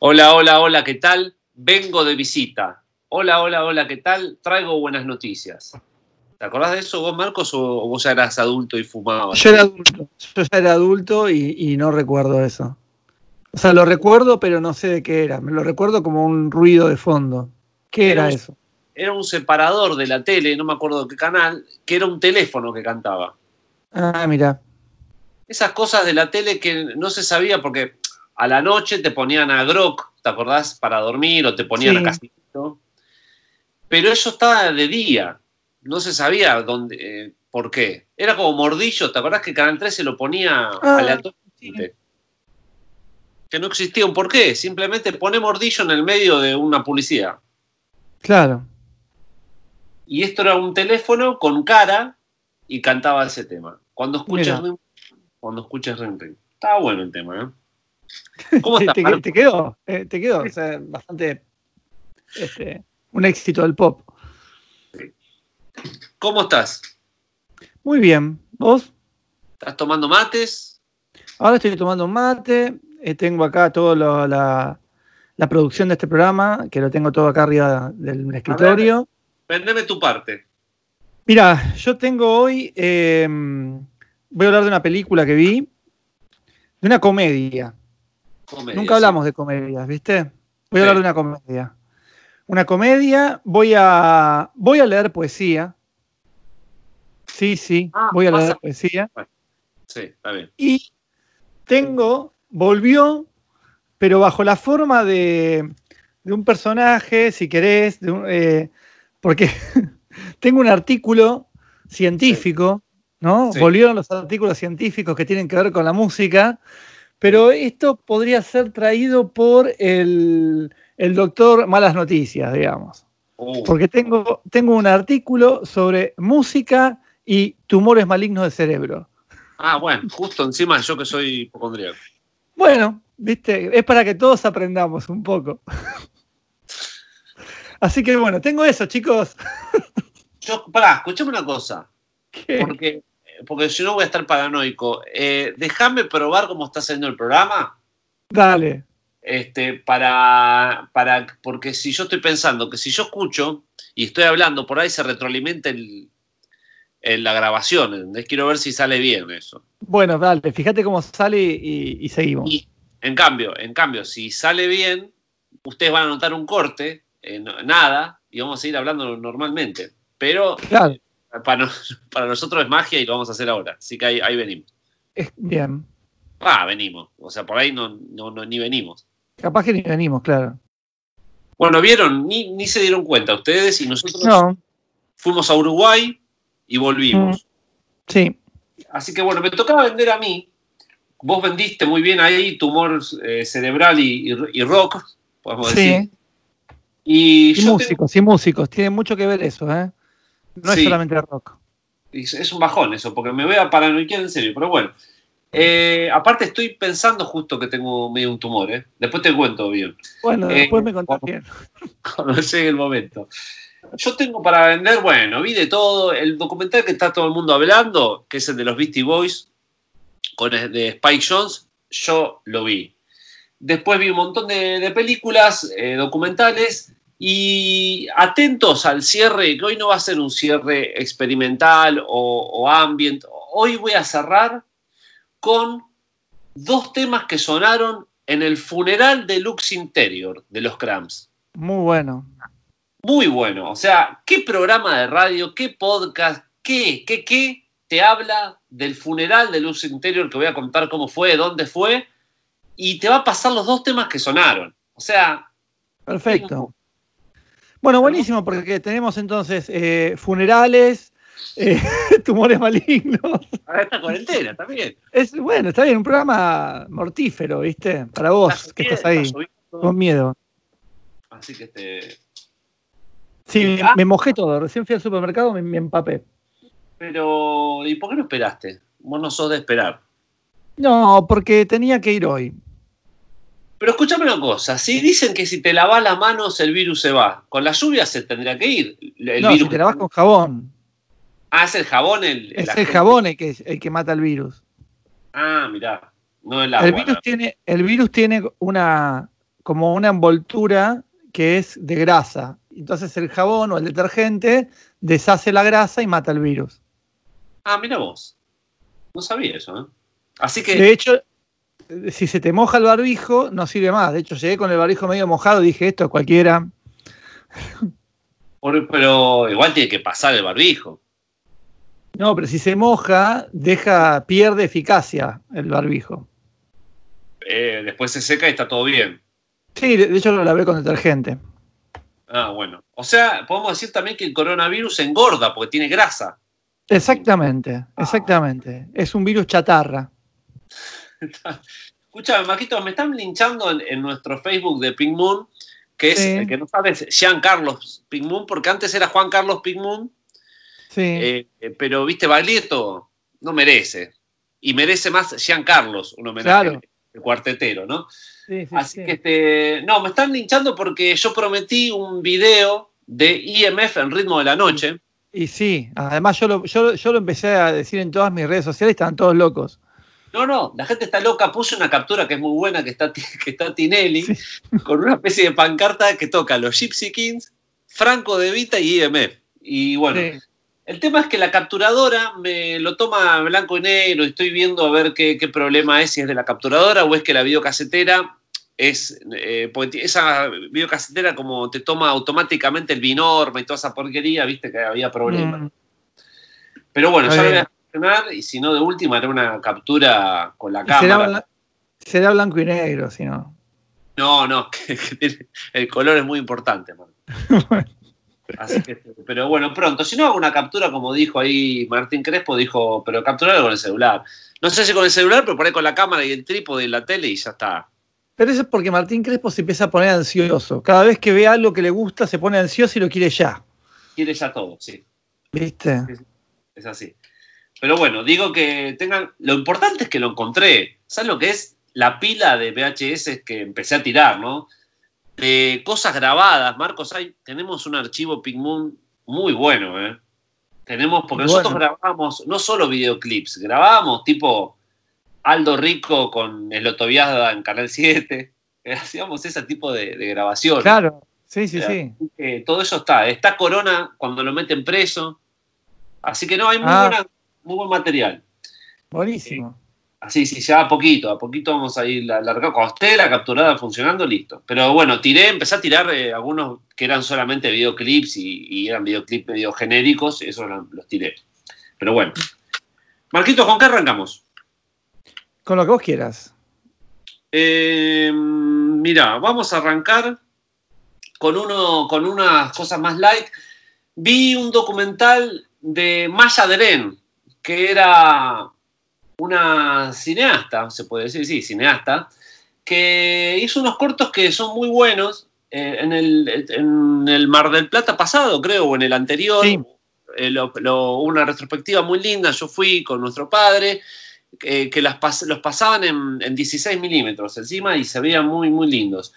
Hola, hola, hola, ¿qué tal? Vengo de visita. Hola, hola, hola, ¿qué tal? Traigo buenas noticias. ¿Te acordás de eso vos, Marcos, o vos ya eras adulto y fumabas? Yo era adulto, yo ya era adulto y, y no recuerdo eso. O sea, lo recuerdo, pero no sé de qué era. Me lo recuerdo como un ruido de fondo. ¿Qué era, Era un- eso? Era un separador de la tele, no me acuerdo de qué canal, que era un teléfono que cantaba. Ah, mira. Esas cosas de la tele que no se sabía porque a la noche te ponían a Grok, ¿te acordás? Para dormir o te ponían Sí. a Casillito. Pero eso estaba de día. No se sabía dónde, eh, por qué. Era como mordillo, ¿te acordás que Canal 13 lo ponía Ah, aleatoriamente? Que no existía un por qué. Simplemente pone mordillo en el medio de una publicidad. Claro. Y esto era un teléfono con cara y cantaba ese tema. Cuando escuchas Mira. ring, cuando escuchas ring ring. Estaba bueno el tema, ¿eh? ¿Cómo ¿Te, estás? te- te quedó? eh, ¿Te quedó? O sea, bastante. este, un éxito del pop. ¿Cómo estás? Muy bien. ¿Vos? ¿Estás tomando mates? Ahora estoy tomando mate. eh, tengo acá toda la, la producción de este programa, que lo tengo todo acá arriba del escritorio. Vendeme tu parte. Mira, yo tengo hoy. eh, voy a hablar de una película que vi. De una comedia. Comedia, Nunca sí. hablamos de comedias, ¿viste? Voy a hablar de una comedia. Una comedia, voy a, voy a leer poesía. Sí, sí, Ah, voy a leer poesía. Sí, está bien. Y tengo, volvió, pero bajo la forma de, de un personaje, si querés, de un- eh, porque tengo un artículo científico, ¿no? Sí. Volvieron los artículos científicos que tienen que ver con la música, pero esto podría ser traído por el, el doctor Malas Noticias, digamos. Uh, Porque tengo, tengo un artículo sobre música y tumores malignos del cerebro. Ah, bueno, justo encima yo que soy hipocondríaco. Bueno, viste, es para que todos aprendamos un poco. Así que bueno, tengo eso, chicos. Yo, pará, escuchame una cosa. ¿Qué? Porque, porque si no voy a estar paranoico. Eh, Déjame probar cómo está haciendo el programa. Dale. este, para, para, porque si yo estoy pensando que si yo escucho y estoy hablando, por ahí se retroalimenta el, el- la grabación, ¿entendés? Quiero ver si sale bien eso. Bueno, dale, fíjate cómo sale y, y seguimos. Y en cambio, en cambio, si sale bien, ustedes van a notar un corte, eh, no- nada, y vamos a seguir hablando normalmente. Pero Claro, para, no- para nosotros es magia y lo vamos a hacer ahora. Así que ahí, ahí venimos. es bien. Ah, venimos. O sea, por ahí no, no, no- ni venimos. Capaz que ni venimos, claro. Bueno, vieron, ni, ni se dieron cuenta ustedes y nosotros No, fuimos a Uruguay y volvimos. sí, Así que bueno, me tocaba vender a mí. Vos vendiste muy bien ahí tumor eh, cerebral y, y- y rock, podemos decir. sí. Y Y yo músicos, y músicos. Tiene mucho que ver eso, ¿eh? No Sí. es solamente rock. es un bajón eso, porque me voy a paranoiquear en serio, pero bueno. Eh, aparte estoy pensando justo que tengo medio un tumor, ¿eh? Después te cuento bien, Bueno, Eh, después me contás bien. cuando llegue el momento. Yo tengo para vender, bueno, vi de todo. El documental que está todo el mundo hablando, que es el de los Beastie Boys, con de Spike Jones, yo lo vi. Después vi un montón de, de películas, eh, documentales, y atentos al cierre, que hoy no va a ser un cierre experimental o, o ambient. Hoy voy a cerrar con dos temas que sonaron en el funeral de Lux Interior de los Cramps. Muy bueno. Muy bueno. O sea, ¿qué programa de radio, qué podcast, qué, qué, qué te habla del funeral de Luz Interior que voy a contar cómo fue, dónde fue? Y te va a pasar los dos temas que sonaron. O sea, Perfecto. Bueno, buenísimo, porque tenemos entonces eh, funerales, eh, tumores malignos. a esta cuarentena también. Es bueno, está bien, un programa mortífero, ¿viste? Para vos que estás ahí, con miedo. Así que este. Sí, me- Ah. me mojé todo. Recién fui al supermercado, me, me empapé. Pero, ¿y por qué no esperaste? Vos no sos de esperar. No, porque tenía que ir hoy. Pero escúchame una cosa, si dicen que si te lavas las manos el virus se va, con la lluvia se tendría que ir. El no, virus si te lavas con jabón. Ah, es el jabón el. Es el jabón el que, el que mata el virus. Ah, mirá. No el agua. El virus, tiene, el virus tiene una como una envoltura que es de grasa. Entonces el jabón o el detergente deshace la grasa y mata el virus. Ah, mira vos. No sabía eso, ¿eh? Así que. De hecho, si se te moja el barbijo, no sirve más. De hecho, llegué con el barbijo medio mojado y dije esto cualquiera. pero igual tiene que pasar el barbijo. No, pero si se moja, deja, pierde eficacia el barbijo. Eh, después se seca y está todo bien. Sí, de, hecho lo lavé con detergente. Ah, bueno. O sea, podemos decir también que el coronavirus engorda porque tiene grasa. Exactamente, ah. exactamente. Es un virus chatarra. Escúchame, Maquito, me están linchando en, nuestro Facebook de Pink Moon, que es, el que no sabes, Jean Carlos Pink Moon, porque antes era Juan Carlos Pink Moon. Sí. Eh, eh, pero, viste, Baglietto no merece. Y merece más Jean Carlos, un homenaje el cuartetero, ¿no? Sí, sí, Así que, este, no, me están linchando porque yo prometí un video de IMF en ritmo de la noche. Y sí, además yo lo, yo, yo lo empecé a decir en todas mis redes sociales, estaban todos locos. No, no, la gente está loca. Puse una captura que es muy buena, que está, que está Tinelli, con una especie de pancarta que toca los Gypsy Kings, Franco de Vita y IMF. Y bueno, el tema es que la capturadora me lo toma blanco y negro y estoy viendo a ver qué, problema es, si es de la capturadora o es que la videocasetera es, eh, esa videocasetera como te toma automáticamente el binorma y toda esa porquería, viste que había problemas. Mm. Pero bueno, ya y si no, de última haré una captura con la cámara. Será, blanco y negro, si no. No, no, el color es muy importante. Así que, pero bueno, pronto. Si no hago una captura, como dijo ahí Martín Crespo, dijo, pero capturarlo con el celular. No sé si con el celular, pero por ahí con la cámara y el trípode y la tele y ya está. Pero eso es porque Martín Crespo se empieza a poner ansioso. Cada vez que ve algo que le gusta, se pone ansioso y lo quiere ya. Quiere ya todo, sí. ¿Viste? Es así. Pero bueno, digo que tengan. Lo importante es que lo encontré. ¿Sabes lo que es? La pila de VHS que empecé a tirar, ¿no? de cosas grabadas. Marcos, hay, tenemos un archivo Moon muy bueno, ¿eh? Tenemos, porque nosotros grabábamos no solo videoclips, grabábamos tipo Aldo Rico con el Otoviada en Canal 7, hacíamos ese tipo de, grabación. Claro, sí, sí, sí. todo eso está. Está Corona cuando lo meten preso. Así que no, hay muy, ah. Muy buen material. Buenísimo. Así, sí, ya a poquito, a poquito vamos a ir largando. Cuando esté la capturada funcionando, listo. Pero bueno, tiré, empecé a tirar eh, algunos que eran solamente videoclips y, eran videoclips medio genéricos, y eso los tiré. Pero bueno. Marquitos, ¿con qué arrancamos? Con lo que vos quieras. Eh, mira, vamos a arrancar con, uno, con unas cosas más light. Vi un documental de Maya Deren, que era una cineasta, se puede decir, sí, cineasta, que hizo unos cortos que son muy buenos eh, en, el, Mar del Plata pasado, creo, o en el anterior. Eh, una retrospectiva muy linda. Yo fui con nuestro padre, eh, que las los pasaban en, 16 milímetros encima y se veían muy, muy lindos.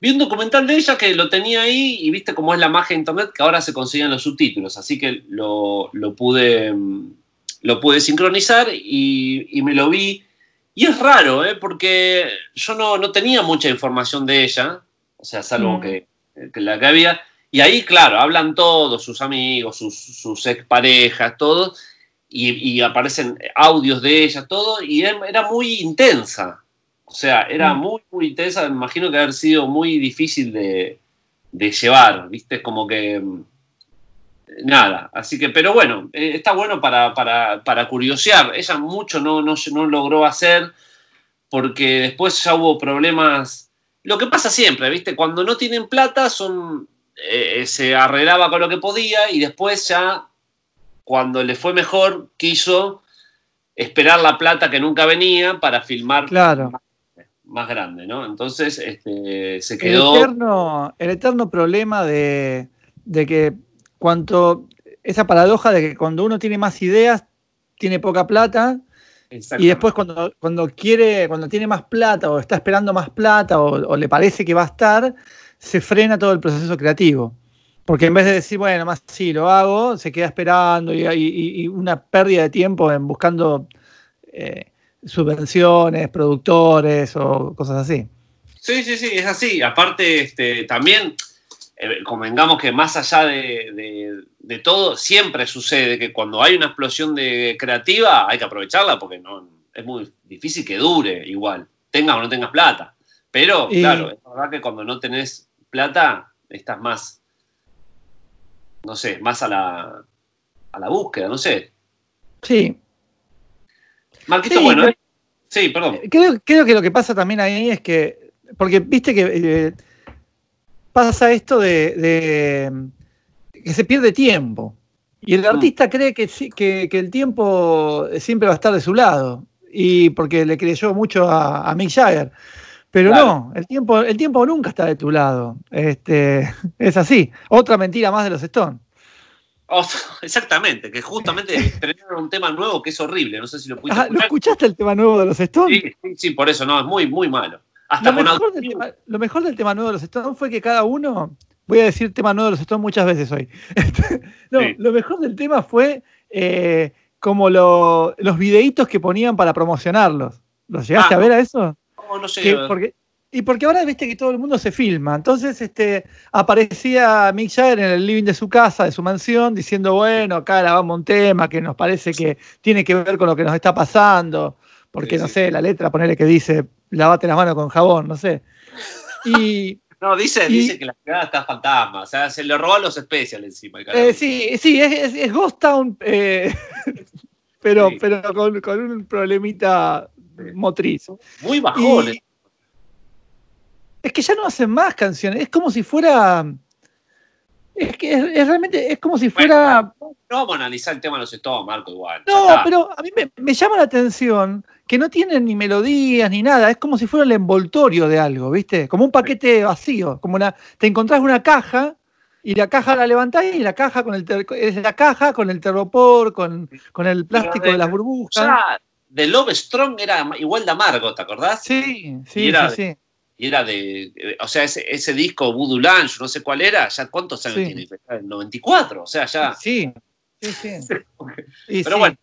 Vi un documental de ella que lo tenía ahí y viste cómo es la magia de internet que ahora se consiguen los subtítulos, así que lo, lo pude lo pude sincronizar y, me lo vi. Y es raro, ¿eh? porque yo no, tenía mucha información de ella, o sea, salvo mm. que, la que había. Y ahí, claro, hablan todos, sus amigos, sus, sus exparejas, todos, y, aparecen audios de ella, todo, y era muy intensa. O sea, era mm. muy, muy intensa. Me imagino que haber sido muy difícil de, de llevar, ¿viste? Como que nada, así que, pero bueno, eh, está bueno para, para, curiosear. Ella mucho no, no, no, logró hacer porque después ya hubo problemas. Lo que pasa siempre, ¿viste? Cuando no tienen plata, son, eh, se arreglaba con lo que podía y después ya, cuando le fue mejor, quiso esperar la plata que nunca venía para filmar claro. Más, grande, ¿no? Entonces este, se quedó. El eterno, el eterno problema de, de que cuanto esa paradoja de que cuando uno tiene más ideas, tiene poca plata, y después cuando, cuando quiere, cuando tiene más plata o está esperando más plata o, le parece que va a estar, se frena todo el proceso creativo. Porque en vez de decir, bueno, más sí, lo hago, se queda esperando y, una pérdida de tiempo en buscando eh, subvenciones, productores o cosas así. Sí, sí, sí, es así. Aparte, este, también eh, convengamos que más allá de, todo, siempre sucede que cuando hay una explosión de creativa hay que aprovecharla porque no, es muy difícil que dure igual, tengas o no tengas plata. Pero, claro, es verdad que cuando no tenés plata, estás más, no sé, más a la, a la búsqueda, no sé. Sí. Marquito, bueno, sí, perdón. Creo, creo, que lo que pasa también ahí es que, porque viste que eh, pasa esto de, que se pierde tiempo. Y el mm. artista cree que, que, que, el tiempo siempre va a estar de su lado. Y porque le creyó mucho a, Mick Jagger. Pero no, el tiempo, el tiempo nunca está de tu lado. Este, es así. Otra mentira más de los Stones. exactamente, que justamente estrenaron un tema nuevo que es horrible. No sé si lo pudiste escuchar. ¿Lo escuchaste el tema nuevo de los Stones? Sí, sí, por eso, no, es muy, muy malo lo, mejor del tema, nuevo de los Stones fue que cada uno, voy a decir tema nuevo de los Stones muchas veces hoy. no, lo mejor del tema fue eh, como los videitos que ponían para promocionarlos. ¿Los llegaste ah, a ver a eso? No, no sé. porque, y porque ahora viste que todo el mundo se filma. Entonces este, aparecía Mick Jagger en el living de su casa, de su mansión, diciendo, bueno, acá grabamos un tema que nos parece que tiene que ver con lo que nos está pasando. Porque, no sé, la letra, ponerle que dice, lavate las manos con jabón, no sé. Y, no, dice, dice que la ciudad está fantasma, o sea, se le robó los especiales encima. Eh, sí, sí, es, Ghost Town, eh, pero, pero con, un problemita motriz. Muy bajón. Es que ya no hacen más canciones, es como si fuera... Es que es, realmente, es como si fuera... no vamos a analizar el tema de los estados, Marco, igual. No, pero a mí me, me llama la atención que no tienen ni melodías ni nada, es como si fuera el envoltorio de algo, ¿viste? Como un paquete vacío, como una, te encontrás una caja y la caja la levantás y la caja con el es la caja con el terropor, con, con el plástico de, las burbujas. Ya, de Love Strong era igual de amargo, ¿te acordás? Sí, sí, sí, sí. Y era de, o sea, ese, ese disco Voodoo Lounge, no sé cuál era, ya cuántos años tiene, el 94, o sea, ya. Sí, sí, sí. pero bueno,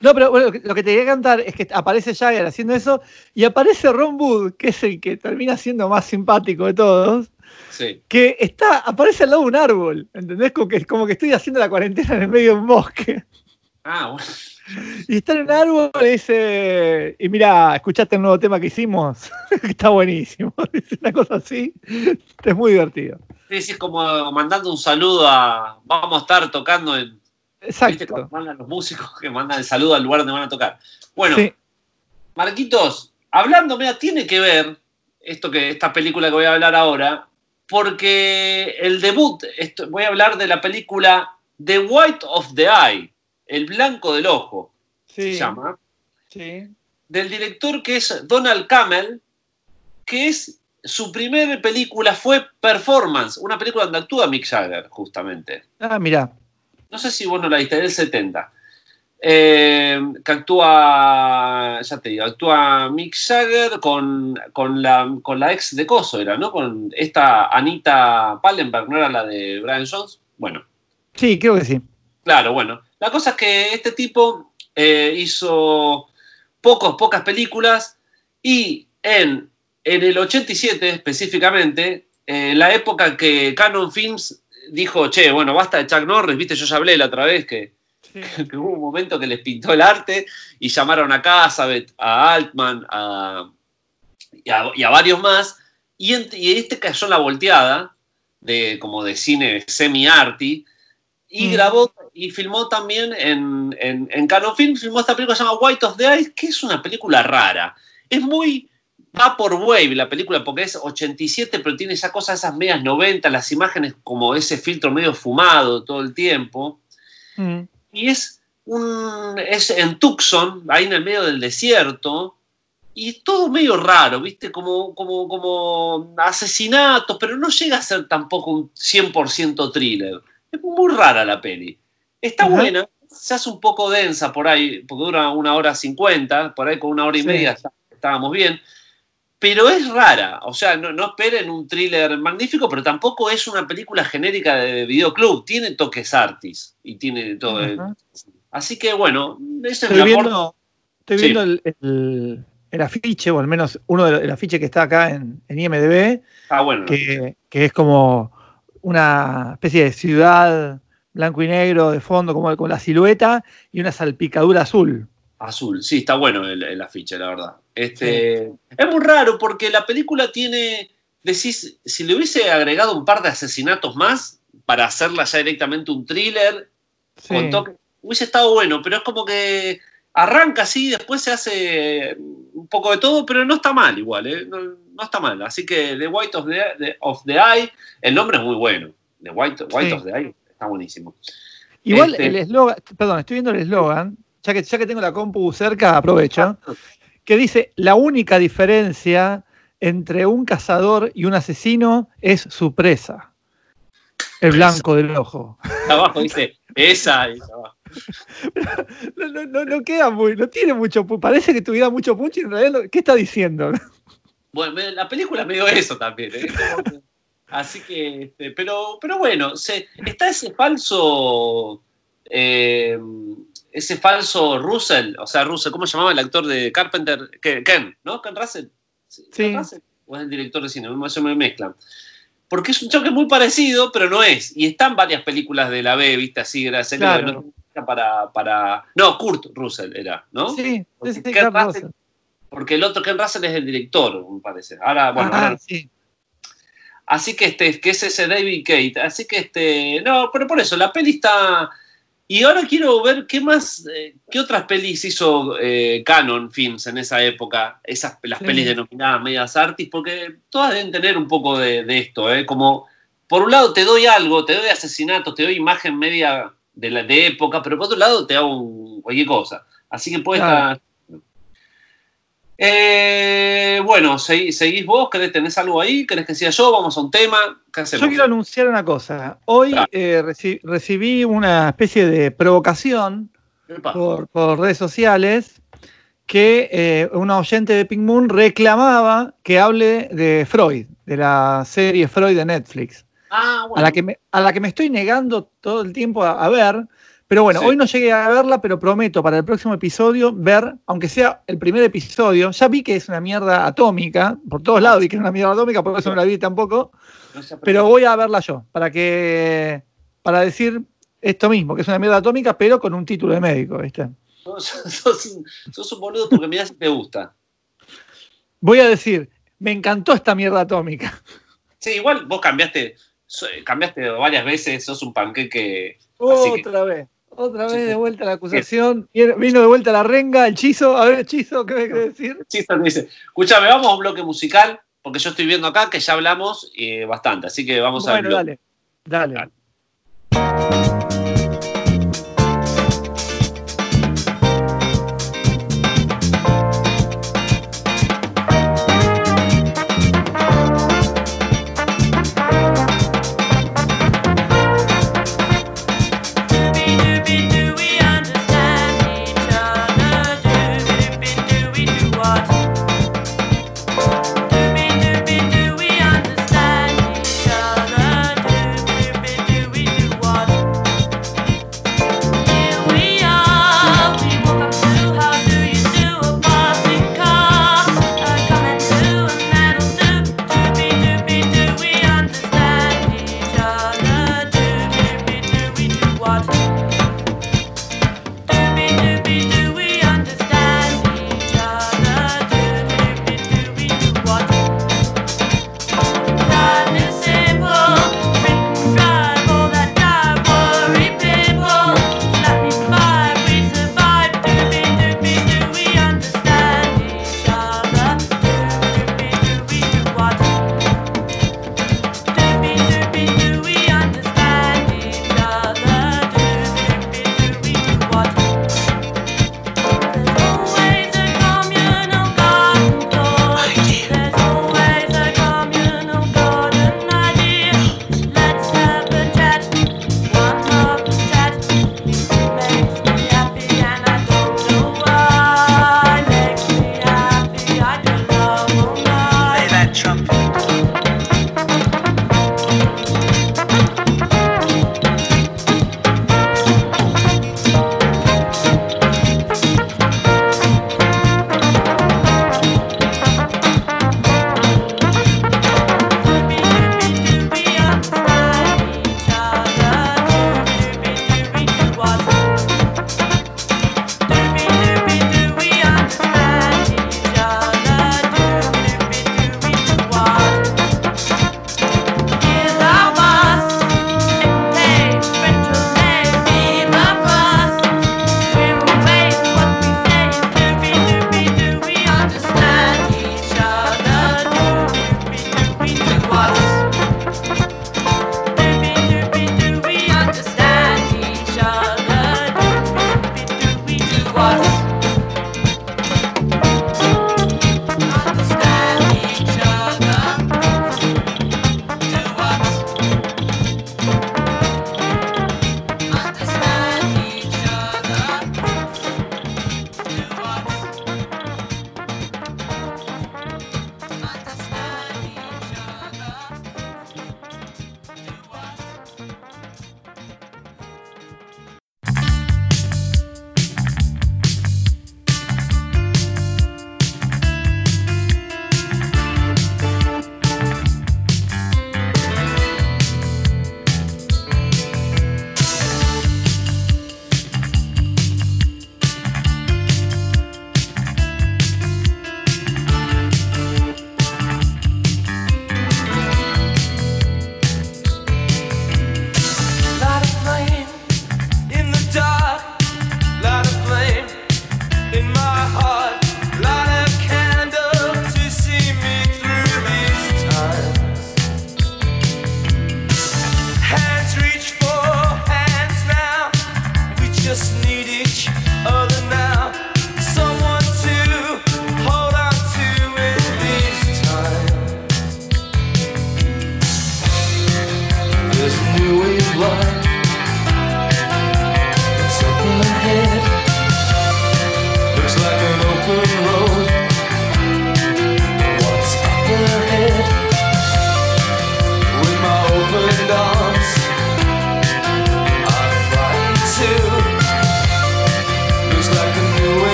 no, pero bueno, lo que te quería contar es que aparece Jagger haciendo eso y aparece Ron Wood, que es el que termina siendo más simpático de todos. Sí. Que está, aparece al lado de un árbol, ¿entendés? Como que, como que estoy haciendo la cuarentena en el medio de un bosque. Ah, bueno. Y está en un árbol y dice, y mira, escuchaste el nuevo tema que hicimos, está buenísimo. Es una cosa así, es muy divertido. Sí, es como mandando un saludo a, vamos a estar tocando en Exacto. mandan los músicos que mandan el saludo al lugar donde van a tocar. Bueno, Marquitos, hablando, mira, tiene que ver esto que esta película que voy a hablar ahora, porque el debut, voy a hablar de la película The White of the Eye, el blanco del ojo, se llama. Sí. Del director que es Donald Camel, que es su primera película fue Performance, una película donde actúa Mick Jagger, justamente. Ah, mira no sé si vos no la viste, del 70. Eh, que actúa, ya te digo, actúa Mick Jagger con, la, con la ex de Coso, era, ¿no? Con esta Anita Pallenberg, ¿no era la de Brian Jones? Bueno. Sí, creo que sí. Claro, bueno. La cosa es que este tipo eh, hizo pocos, pocas películas y en, en el 87 específicamente, en la época que Canon Films dijo, che, bueno, basta de Chuck Norris, viste, yo ya hablé la otra vez que, hubo un momento que les pintó el arte y llamaron a Casabet, a Altman a, y, a, varios más, y, este cayó en la volteada, de, como de cine semi-arty, y mm. grabó y filmó también en, en, en Canon Film, filmó esta película que se llama White of the Ice, que es una película rara. Es muy va por Wave la película porque es 87, pero tiene esa cosa, esas medias 90, las imágenes como ese filtro medio fumado todo el tiempo. Mm. Y es, un, es en Tucson, ahí en el medio del desierto, y todo medio raro, ¿viste? Como, como, como asesinatos, pero no llega a ser tampoco un 100% thriller. Es muy rara la peli. Está buena, se hace un poco densa por ahí, porque dura una hora cincuenta, por ahí con una hora y media estábamos bien pero es rara. O sea, no, esperen un thriller magnífico, pero tampoco es una película genérica de videoclub. Tiene toques artis y tiene todo. Así que bueno, ese estoy viendo, Estoy viendo el, el afiche, o al menos uno del de afiche que está acá en, IMDB, ah, bueno, que, es como una especie de ciudad blanco y negro de fondo, como con la silueta, y una salpicadura azul. Azul, sí, está bueno el, afiche, la verdad. Este, Es muy raro porque la película tiene, decís, si le hubiese agregado un par de asesinatos más para hacerla ya directamente un thriller, hubiese estado bueno, pero es como que arranca así, después se hace un poco de todo, pero no está mal igual, ¿eh? no, está mal. Así que The White of the, of the Eye, el nombre es muy bueno. The White, White of the Eye está buenísimo. Igual este el eslogan, perdón, estoy viendo el eslogan, ya que, ya que tengo la compu cerca, aprovecho, que dice, la única diferencia entre un cazador y un asesino es su presa. El blanco del ojo. Abajo dice, esa, No, no, queda muy, no tiene mucho parece que tuviera mucho punch y en realidad, ¿qué está diciendo? Bueno, la película me dio eso también, ¿eh? Así que, este, pero, pero bueno, se, está ese falso, eh, ese falso Russell, o sea, Russell, ¿cómo se llamaba el actor de Carpenter? Ken, ¿no? Ken Russell. Sí. ¿Ken Russell? ¿O es el director de cine? No se me mezclan porque es un choque muy parecido, pero no es. Y están varias películas de la B, ¿viste? Así, gracias. Claro. Para, para. No, Kurt Russell era, ¿no? Sí, porque, porque el otro Ken Russell es el director, me parece. Ahora, bueno. Ah, sí. Así que este, que es ese David Kate. Así que este. No, pero por eso, la peli está y ahora quiero ver qué más, eh, qué otras pelis hizo eh, Canon Films en esa época, esas las pelis denominadas medias artis, porque todas deben tener un poco de, esto, ¿eh? Como, por un lado te doy algo, te doy asesinatos, te doy imagen media de, la, de época, pero por otro lado te hago cualquier cosa. Así que puede estar eh, bueno, seguís vos, ¿querés, tenés algo ahí? ¿Querés que sea yo? Vamos a un tema. Yo quiero anunciar una cosa. Hoy eh, recibí una especie de provocación por, redes sociales que eh, una oyente de Pink Moon reclamaba que hable de Freud, de la serie Freud de Netflix. Ah, a, la que me, a la que me estoy negando todo el tiempo a ver, pero bueno, hoy no llegué a verla, pero prometo para el próximo episodio ver, aunque sea el primer episodio, ya vi que es una mierda atómica, por todos lados vi que es una mierda atómica, por eso no la vi tampoco, pero voy a verla yo, para que, para decir esto mismo, que es una mierda atómica, pero con un título de médico, ¿viste? Sos, un boludo porque mirá si te gusta. Voy a decir, me encantó esta mierda atómica. Sí, igual vos cambiaste, cambiaste varias veces, sos un panqueque. Otra vez. Otra vez de vuelta la acusación. Vino de vuelta la renga, el chizo. A ver, chizo, ¿qué me quiere decir? Chizo me dice, escúchame, vamos a un bloque musical, porque yo estoy viendo acá que ya hablamos eh, bastante, así que vamos a ver. Dale, dale. dale.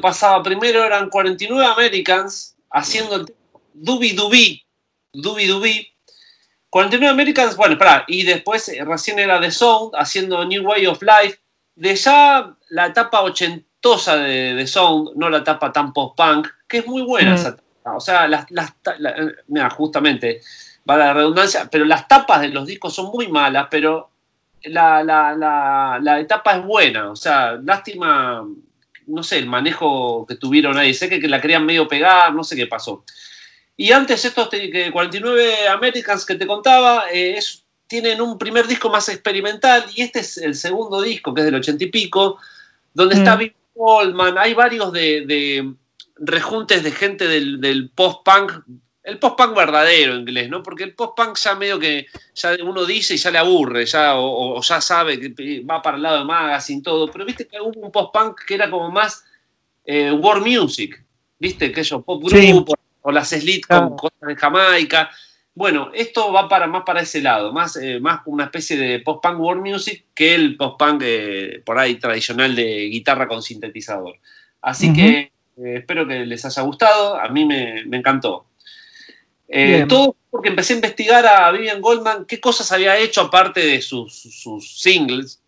Pasaba primero eran 49 Americans haciendo Dubi Dubi, Dubi Dubi. 49 Americans, bueno, espera, y después eh, recién era The Sound haciendo New Way of Life. De ya la etapa ochentosa de The Sound, no la etapa tan post-punk, que es muy buena Mm. esa etapa. O sea, las, la- mira, justamente, va la redundancia, pero las tapas de los discos son muy malas, pero la, la, la, la etapa es buena. O sea, lástima, no sé, el manejo que tuvieron ahí. Sé que, que la querían medio pegar, no sé qué pasó. Y antes estos te- que 49 Americans que te contaba, eh, es- tienen un primer disco más experimental y este es el segundo disco, que es del ochenta y pico, donde está Mm. Bill Goldman, hay varios de, de rejuntes de gente del, del post-punk, el post-punk verdadero inglés, ¿no? Porque el post-punk ya medio que ya uno dice y ya le aburre, ya, o, o ya sabe que va para el lado de magazine, todo, pero viste que hubo un post-punk que era como más eh, world music, viste, que ellos pop Sí. group, o las Slit Claro. con cosas de Jamaica. Bueno, esto va para, más para ese lado, más, eh, más una especie de post-punk world music que el post-punk eh, por ahí tradicional de guitarra con sintetizador. Así que eh, espero que les haya gustado, a mí me, me encantó. Eh, todo porque empecé a investigar a Vivian Goldman qué cosas había hecho aparte de sus, sus singles,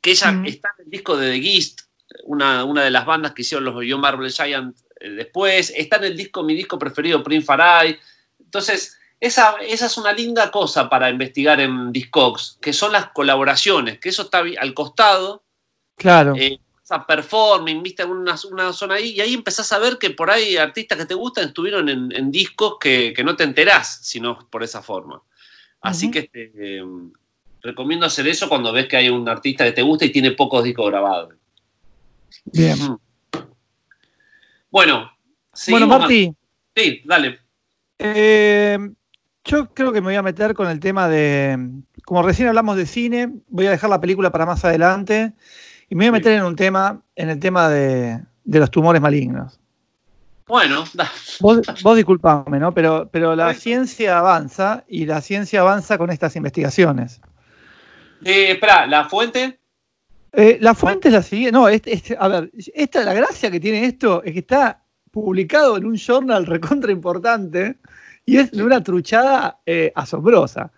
que ella Mm. está en el disco de The Gist, una, una de las bandas que hicieron los Yo Marvel Giant eh, después, está en el disco, mi disco preferido, Prince Farai. Entonces, esa, esa es una linda cosa para investigar en Discogs, que son las colaboraciones, que eso está al costado, Claro. eh, esa performing, viste, una, una zona ahí, y ahí empezás a ver que por ahí artistas que te gustan estuvieron en, en discos que, que no te enterás, sino por esa forma. Así que este, eh, recomiendo hacer eso cuando ves que hay un artista que te gusta y tiene pocos discos grabados. Bien. Mm. Bueno, Bueno, Marti, más- Sí, dale. eh, yo creo que me voy a meter con el tema de. Como recién hablamos de cine, voy a dejar la película para más adelante. Y me voy a Sí. meter en un tema, en el tema de, de los tumores malignos. Bueno, da- Vos, vos disculpame, ¿no? Pero, pero la Bueno. ciencia avanza y la ciencia avanza con estas investigaciones. eh, espera, la fuente. Eh, la fuente es la siguiente. No, este- este- a ver, esta, la gracia que tiene esto es que está publicado en un journal recontra importante y es de una truchada eh, asombrosa.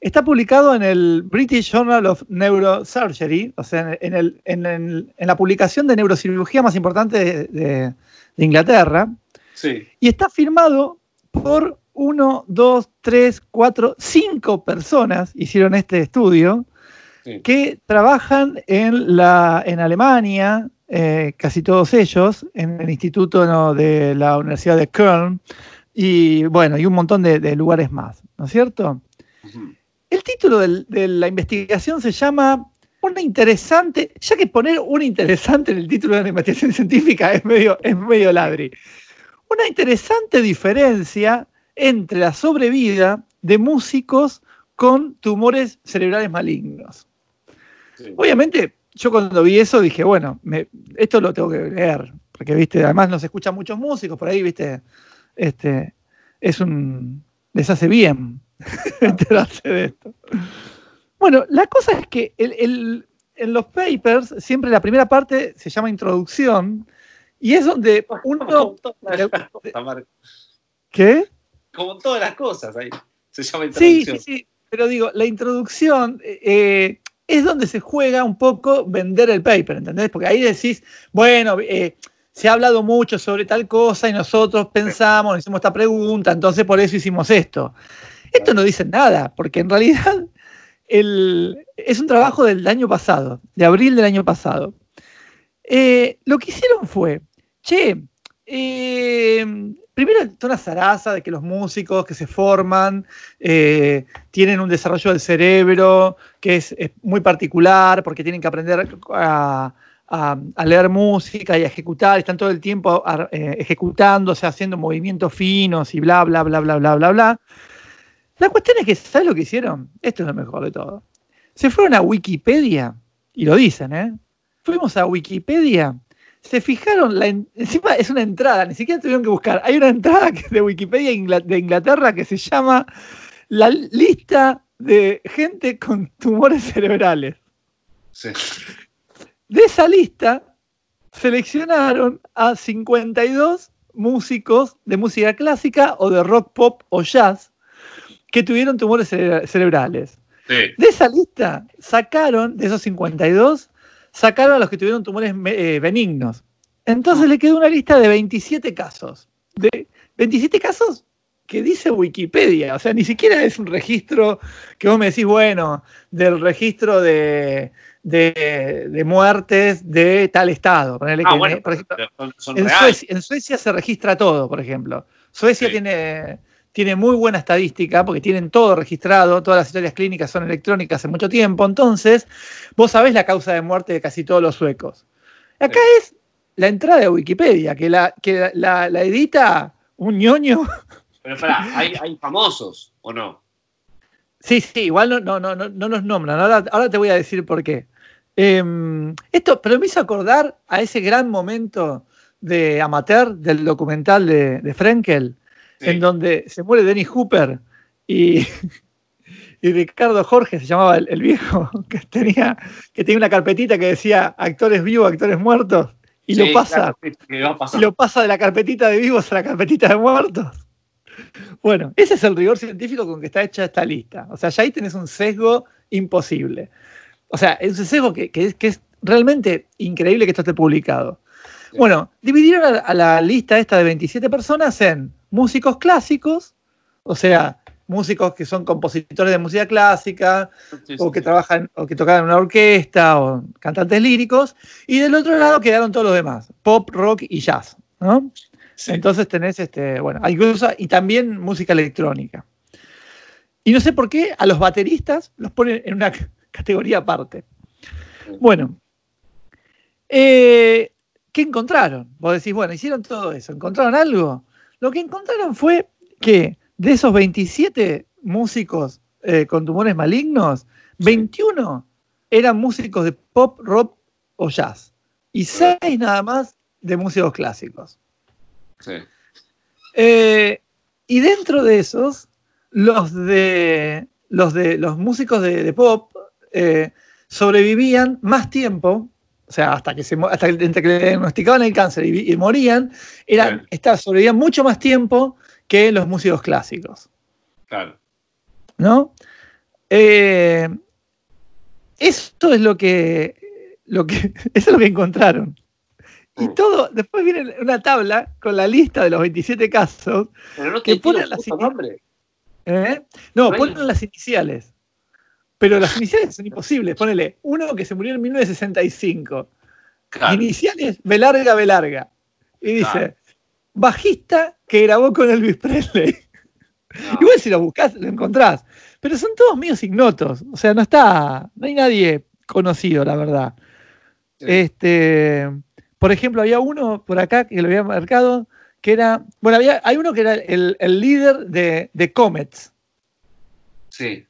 Está publicado en el British Journal of Neurosurgery, o sea, en, el- en el- en la publicación de neurocirugía más importante de, de- de Inglaterra, Sí. y está firmado por uno, dos, tres, cuatro, cinco personas hicieron este estudio Sí. que trabajan en, la, en Alemania, eh, casi todos ellos, en el Instituto ¿no? de la Universidad de Köln, y bueno, y un montón de, de lugares más, ¿no es cierto? El título del- de la investigación se llama Una interesante, ya que poner una interesante en el título de una investigación científica es medio, es medio ladri. Una interesante diferencia entre la sobrevida de músicos con tumores cerebrales malignos. Sí. Obviamente, yo cuando vi eso dije, bueno, me- esto lo tengo que leer, porque viste, además nos escuchan muchos músicos por ahí, viste, este, es un, les hace bien enterarse de esto. Bueno, la cosa es que el- el- en los papers siempre la primera parte se llama introducción y es donde uno. ¿qué? Como todas las cosas ahí. Se llama Sí, introducción. sí, sí, pero digo, la introducción eh, es donde se juega un poco vender el paper, ¿entendés? Porque ahí decís, bueno, eh, se ha hablado mucho sobre tal cosa y nosotros pensamos, hicimos esta pregunta, entonces por eso hicimos esto. Esto no dice nada, porque en realidad es un trabajo del año pasado, de abril del año pasado. Eh, lo que hicieron fue, che, eh, primero toda una zaraza de que los músicos que se forman eh, tienen un desarrollo del cerebro que es, muy particular porque tienen que aprender a, a- a leer música y a ejecutar, están todo el tiempo a- eh, sea, haciendo movimientos finos y bla, bla, bla, bla, bla, bla, bla. La cuestión es que, ¿sabes lo que hicieron? Esto es lo mejor de todo. Se fueron a Wikipedia, y lo dicen, ¿eh? Fuimos a Wikipedia, se fijaron, la en- encima es una entrada, ni siquiera tuvieron que buscar. Hay una entrada de Wikipedia de Inglaterra que se llama la lista de gente con tumores cerebrales. Sí. De esa lista seleccionaron a 52 músicos de música clásica o de rock pop o jazz que tuvieron tumores cerebrales. De esa lista sacaron, de esos 52, sacaron a los que tuvieron tumores eh, benignos. Entonces ah. le quedó una lista de 27 casos. De 27 casos que dice Wikipedia. O sea, ni siquiera es un registro que vos me decís, bueno, del registro de, de, muertes de tal estado. Ah, en, Suecia, se registra todo, por ejemplo. Suecia tiene, tiene muy buena estadística porque tienen todo registrado, todas las historias clínicas son electrónicas hace mucho tiempo. Entonces, vos sabés la causa de muerte de casi todos los suecos. Acá es la entrada de Wikipedia, que la, que la, la edita un ñoño pero espera, ¿hay, famosos o no? Sí, sí, igual no, no, no, no nos nombran. Ahora, te voy a decir por qué. Em, esto, pero me hizo acordar a ese gran momento de amateur del documental de, Frenkel, en donde se muere Denny Hooper y, y Ricardo Jorge, se llamaba el, viejo, que tenía, que tenía una carpetita que decía actores vivos, actores muertos, y lo pasa, y lo pasa de la carpetita de vivos a la carpetita de muertos. Bueno, ese es el rigor científico con que está hecha esta lista. O sea, ya ahí tenés un sesgo imposible. O sea, es un sesgo que, es, realmente increíble que esto esté publicado. Bueno, dividieron a, la lista esta de 27 personas en músicos clásicos, o sea, músicos que son compositores de música clásica, o que trabajan, o que tocan en una orquesta, o cantantes líricos, y del otro lado quedaron todos los demás, pop, rock y jazz. ¿no? Entonces tenés, este, bueno, incluso, y también música electrónica. Y no sé por qué a los bateristas los ponen en una categoría aparte. Bueno, eh, ¿qué encontraron? Vos decís, bueno, hicieron todo eso, ¿encontraron algo? Lo que encontraron fue que de esos 27 músicos eh, con tumores malignos, 21 eran músicos de pop, rock o jazz. Y 6 nada más de músicos clásicos. Eh, y dentro de esos, los de los, de, los músicos de, pop eh, sobrevivían más tiempo, o sea, hasta que, se, hasta que, que le diagnosticaban el cáncer y, morían, eran, sobrevivían mucho más tiempo que los músicos clásicos. Claro. ¿No? Eh, esto es lo que, lo que, eso es lo que encontraron. Y todo, después viene una tabla con la lista de los 27 casos Pero no que ponen las. ¿Eh? No, ponen las iniciales. Pero las iniciales son imposibles. Ponele uno que se murió en 1965. Iniciales, B larga, B larga. Y dice, bajista que grabó con Elvis Presley. Igual si lo buscas, lo encontrás. Pero son todos míos ignotos. O sea, no está, no hay nadie conocido, la verdad. Este. Por ejemplo, había uno por acá que lo había marcado, que era, bueno, había, hay uno que era el, líder de, Comets. Sí.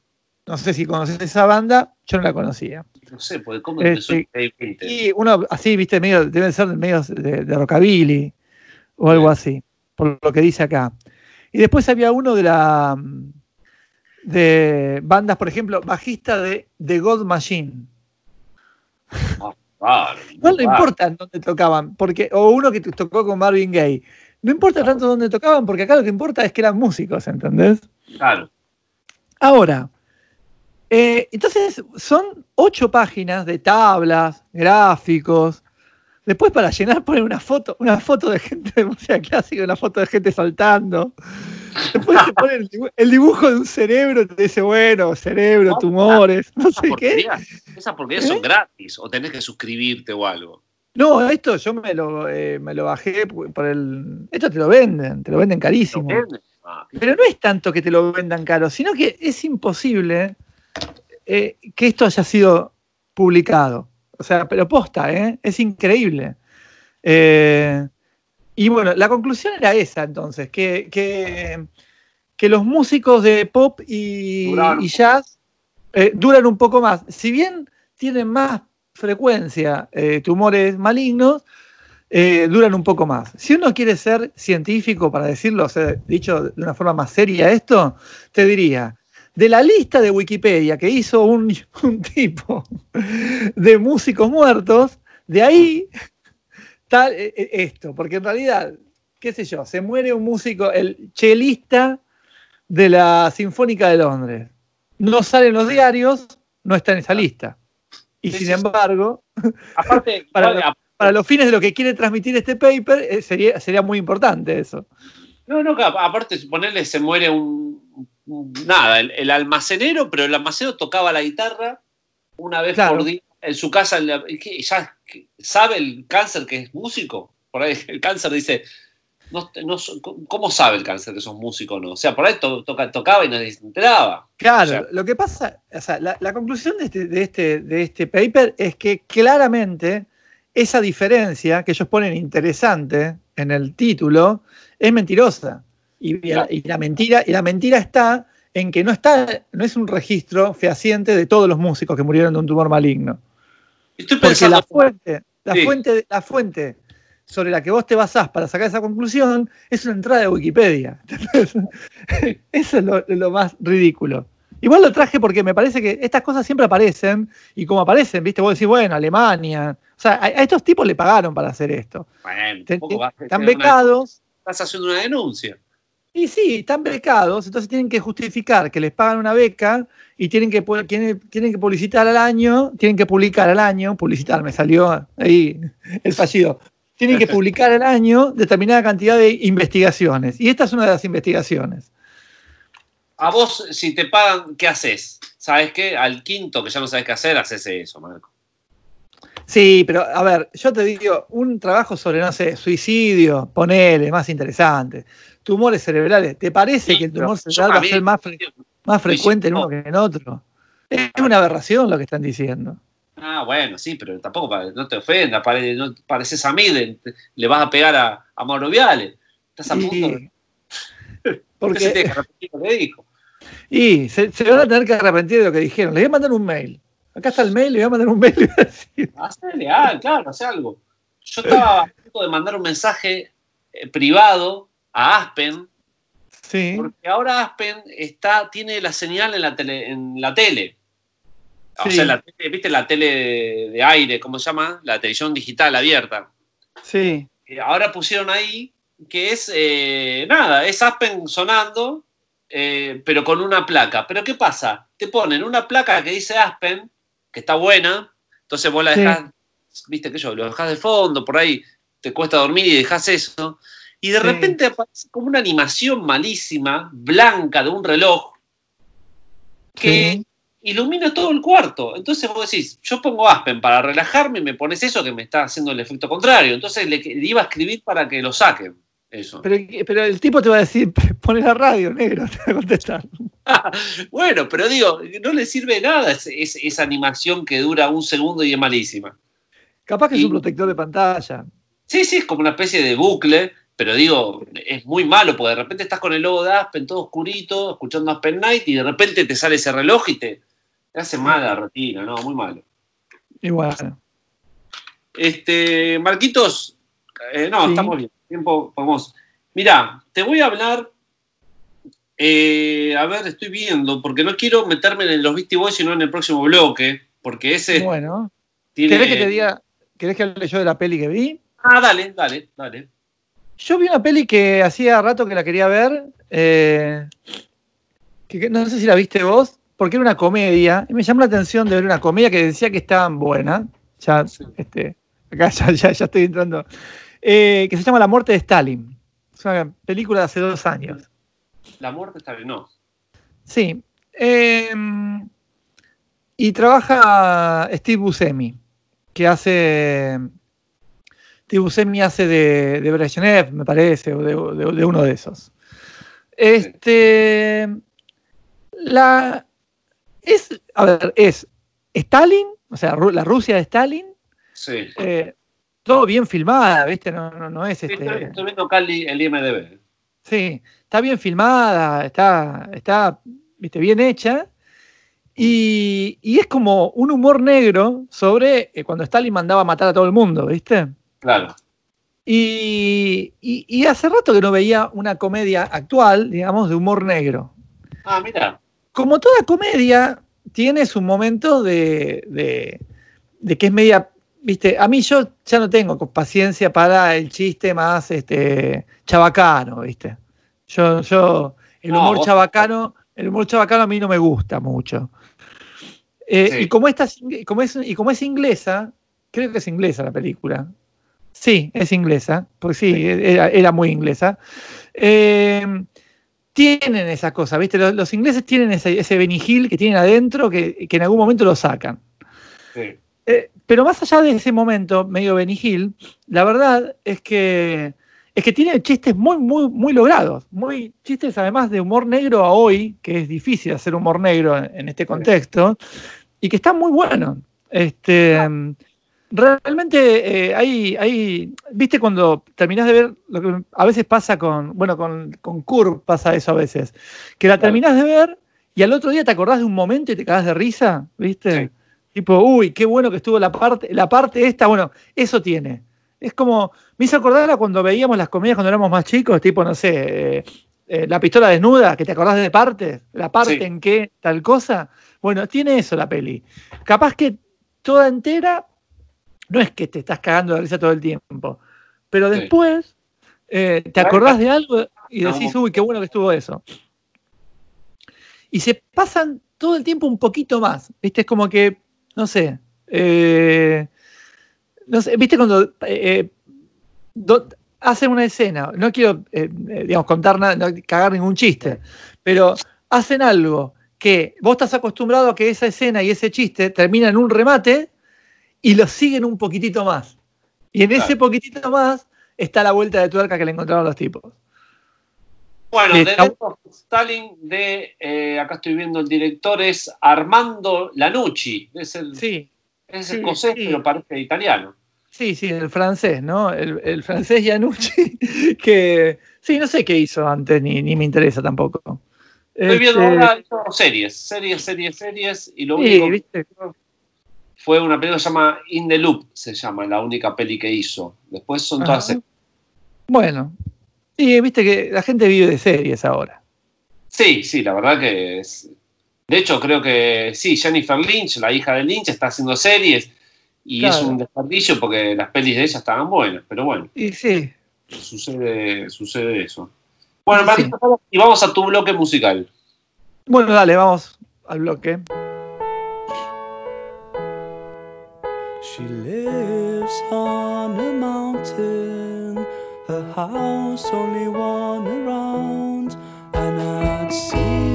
No sé si conoces esa banda, yo no la conocía. No sé, porque Comets este, Y uno así, viste, medio, deben ser medios de, de rockabilly o algo así, por lo que dice acá. Y después había uno de la de bandas, por ejemplo, bajista de The God Machine. Ah, no le importa dónde tocaban, porque, o uno que tocó con Marvin Gaye. No importa tanto dónde tocaban, porque acá lo que importa es que eran músicos, ¿entendés? Claro. Ahora, eh, entonces son ocho páginas de tablas, gráficos. Después para llenar ponen una foto, una foto de gente de música clásica, una foto de gente saltando. Después te ponen el dibujo de un cerebro, te dice, bueno, cerebro, tumores, no sé qué. Esas porquerías son ¿Eh? gratis o tenés que suscribirte o algo. No, esto yo me lo, eh, me lo bajé por el. Esto te lo venden, te lo venden carísimo. Ah, Pero no es tanto que te lo vendan caro, sino que es imposible eh, que esto haya sido publicado. O sea, pero posta, ¿eh? Es increíble. Eh, y bueno, la conclusión era esa entonces, que, que, los músicos de pop y, jazz eh, duran un poco más. Si bien tienen más frecuencia eh, tumores malignos, eh, duran un poco más. Si uno quiere ser científico, para decirlo, o sea, dicho de una forma más seria esto, te diría, de la lista de Wikipedia que hizo un, un tipo de músicos muertos, de ahí tal eh, eh, esto, porque en realidad, qué sé yo, se muere un músico, el chelista de la Sinfónica de Londres. No sale en los diarios, no está en esa lista. Y sin embargo, aparte, para, para, los fines de lo que quiere transmitir este paper, eh, sería, sería muy importante eso. No, no, aparte, ponerle se muere un. Nada, el, almacenero, pero el almacenero tocaba la guitarra una vez por día en su casa. ya sabe el cáncer que es músico. Por ahí el cáncer dice. No, ¿Cómo sabe el cáncer que sos músico no? O sea, por ahí tocaba y no se enteraba. Claro, lo que pasa, o sea, la, conclusión de este, de, este, de este paper es que claramente esa diferencia que ellos ponen interesante en el título es mentirosa. Y, la, mentira, y la mentira está en que no, está, no es un registro fehaciente de todos los músicos que murieron de un tumor maligno. Estoy Porque la fuente, la, fuente, la fuente sobre la que vos te basás para sacar esa conclusión es una entrada de Wikipedia. Eso es lo, más ridículo. Igual lo traje porque me parece que estas cosas siempre aparecen y como aparecen, viste, vos decís, bueno, Alemania. O sea, a, estos tipos le pagaron para hacer esto. están becados estás haciendo una denuncia. Y sí, están becados, entonces tienen que justificar que les pagan una beca y tienen que, tienen, que publicitar al año, tienen que publicar al año, publicitar, me salió ahí el fallido, tienen que publicar al año determinada cantidad de investigaciones. Y esta es una de las investigaciones. A vos, si te pagan, ¿qué haces? ¿Sabes qué? Al quinto que ya no sabes qué hacer, haces eso, Marco. Sí, pero a ver, yo te digo, un trabajo sobre, no sé, suicidio, ponele, más interesante. Tumores cerebrales, ¿te parece que el tumor cerebral va a ser más, más frecuente en uno que en otro? Es una aberración lo que están diciendo. Ah, bueno, sí, pero tampoco no te ofendas, no pareces a mí, le, vas a pegar a, a Mauro Viale. Estás a punto de... Porque... se te lo que dijo. Y se, se, van a tener que arrepentir de lo que dijeron. Les voy a mandar un mail. Acá está el mail, le voy a mandar un mail. Hacele, ah, claro, hace algo. Yo estaba a punto de mandar un mensaje eh, privado a Aspen. Sí. Porque ahora Aspen está, tiene la señal en la tele. En la tele. O sea, la ¿viste la tele de aire, cómo se llama? La televisión digital abierta. Sí. Eh, ahora pusieron ahí que es, eh, nada, es Aspen sonando, pero con una placa. Pero ¿qué pasa? Te ponen una placa que dice Aspen que está buena, entonces vos la dejás, viste que yo, lo dejás de fondo, por ahí te cuesta dormir y dejás eso, y de repente aparece como una animación malísima, blanca, de un reloj, que ilumina todo el cuarto. Entonces vos decís, yo pongo Aspen para relajarme y me pones eso que me está haciendo el efecto contrario. Entonces le, le iba a escribir para que lo saquen. Eso. Pero, el tipo te va a decir, pone la radio, negro, te va a contestar. bueno, pero digo, no le sirve nada esa animación que dura un segundo y es malísima. Capaz que es un protector de pantalla. Sí, sí, es como una especie de bucle, pero digo, es muy malo, porque de repente estás con el logo de Aspen todo oscurito, escuchando Aspen Night, y de repente te sale ese reloj y te, hace mal la retina, no, muy malo. Igual. Este, Marquitos, eh, no, estamos bien tiempo vamos. Mira, te voy a hablar. Eh, a ver, estoy viendo, porque no quiero meterme en los Beastie Boys, sino en el próximo bloque, porque ese. Bueno. ¿Querés que te diga, querés que hable yo de la peli que vi? Ah, dale, dale, dale. Yo vi una peli que hacía rato que la quería ver, eh, que no sé si la viste vos, porque era una comedia, y me llamó la atención de ver una comedia que decía que estaba buena. Ya, este, acá ya, ya estoy entrando. Eh, que se llama La muerte de Stalin. Es una película de hace dos años. La muerte de Stalin, no. Sí. Em, y trabaja Steve Buscemi, que hace. Steve Buscemi hace de, de Brezhnev, me parece, o de, uno de esos. Este. La. Es. A ver, es Stalin, o sea, la Rusia de Stalin. Sí. Eh, todo bien filmada, ¿viste? No, no, no es este. Estoy, viendo Cali el IMDB. Sí, está bien filmada, está, está ¿viste? bien hecha. Y, es como un humor negro sobre eh, cuando Stalin mandaba a matar a todo el mundo, ¿viste? Claro. Y, y, hace rato que no veía una comedia actual, digamos, de humor negro. Ah, mira. Como toda comedia, tiene su momento de, de, de que es media viste, a mí yo ya no tengo paciencia para el chiste más este, chabacano, viste. Yo, yo, el humor chabacano, el humor chabacano a mí no me gusta mucho. Eh, y, como esta, como es, y como es inglesa, creo que es inglesa la película. Sí, es inglesa, porque sí, Era, muy inglesa. Eh, tienen esa cosa, ¿viste? Los, ingleses tienen ese, ese Benny que tienen adentro que, en algún momento lo sacan. Eh, pero más allá de ese momento medio Benny la verdad es que es que tiene chistes muy, muy, muy logrados. Muy chistes además de humor negro a hoy, que es difícil hacer humor negro en, este contexto, y que está muy bueno. Este, Realmente eh, hay, hay, viste cuando terminás de ver, lo que a veces pasa con, bueno, con, con Curve pasa eso a veces, que la terminás de ver y al otro día te acordás de un momento y te cagás de risa, ¿viste? Tipo, uy, qué bueno que estuvo la parte, la parte esta, bueno, eso tiene. Es como, me hizo acordar a cuando veíamos las comedias cuando éramos más chicos, tipo, no sé, eh, eh, la pistola desnuda, que te acordás de partes, la parte en que tal cosa. Bueno, tiene eso la peli. Capaz que toda entera no es que te estás cagando de risa todo el tiempo, pero después eh, te acordás de algo y decís, uy, qué bueno que estuvo eso. Y se pasan todo el tiempo un poquito más, ¿viste? Es como que, no sé, eh, no sé ¿viste cuando eh, hacen una escena? No quiero, digamos, contar nada, no cagar ningún chiste, pero hacen algo que vos estás acostumbrado a que esa escena y ese chiste termina en un remate y lo siguen un poquitito más. Y en ese poquitito más está la vuelta de tuerca que le encontraron los tipos. Bueno, de Stalin, de eh, acá estoy viendo el director, es Armando Lanucci. Es el, sí, es escocés, pero parece italiano. Sí, sí, el francés, ¿no? El, francés Lanucci, que sí, no sé qué hizo antes, ni, ni me interesa tampoco. Estoy viendo este, ahora series, series, series, series, y lo único ¿viste? fue una película que se llama In the Loop, se llama, la única peli que hizo. Después son todas... Bueno, y viste que la gente vive de series ahora. Sí, sí, la verdad que es... De hecho, creo que sí, Jennifer Lynch, la hija de Lynch, está haciendo series y es un desperdicio porque las pelis de ella estaban buenas, pero bueno. Y sí. Sucede, sucede eso. Bueno, y vamos a tu bloque musical. Bueno, dale, vamos al bloque. She lives on a mountain, house only one around, and I'd seen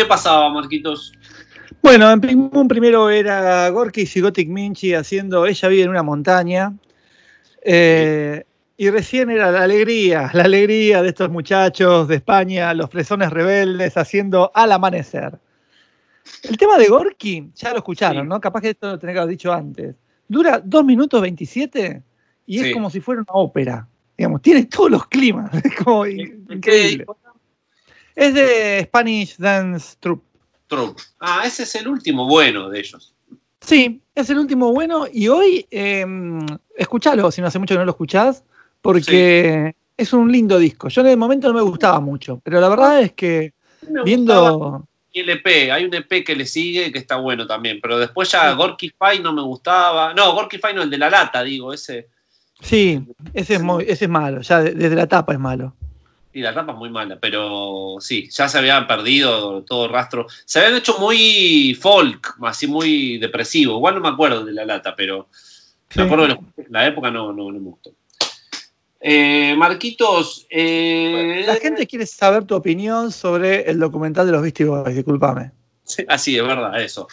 ¿qué pasaba, Marquitos? Bueno, en Pink Moon primero era Gorky y Gothic Minchi haciendo Ella vive en una montaña. Eh, y recién era la alegría, la alegría de estos muchachos de España, los fresones rebeldes haciendo Al amanecer. El tema de Gorky, ya lo escucharon, Sí. ¿no? Capaz que esto lo tenía que haber dicho antes. Dura 2 minutos 27 y Sí. es como si fuera una ópera. Digamos, tiene todos los climas. Es como in- increíble. Es de Spanish Dance Troupe. Trump. Ah, ese es el último bueno de ellos. Sí, es el último bueno y hoy eh, escuchalo si no hace mucho que no lo escuchás, porque es un lindo disco. Yo en el momento no me gustaba mucho, pero la verdad es que Me viendo... el EP, hay un EP que le sigue que está bueno también, pero después ya Gorky Fine no me gustaba. No, Gorky Fine no, el de la lata, digo, ese. Sí, ese es, muy- ese es malo, ya de- desde la tapa es malo. Y la tapa es muy mala, pero sí, ya se habían perdido todo rastro. Se habían hecho muy folk, así muy depresivo. Igual no me acuerdo de la lata, pero Sí. me acuerdo de la época, no, no, no me gustó. Eh, Marquitos, eh, La gente quiere saber tu opinión sobre el documental de los Beastie Boys, discúlpame. Sí, Así, es verdad, eso.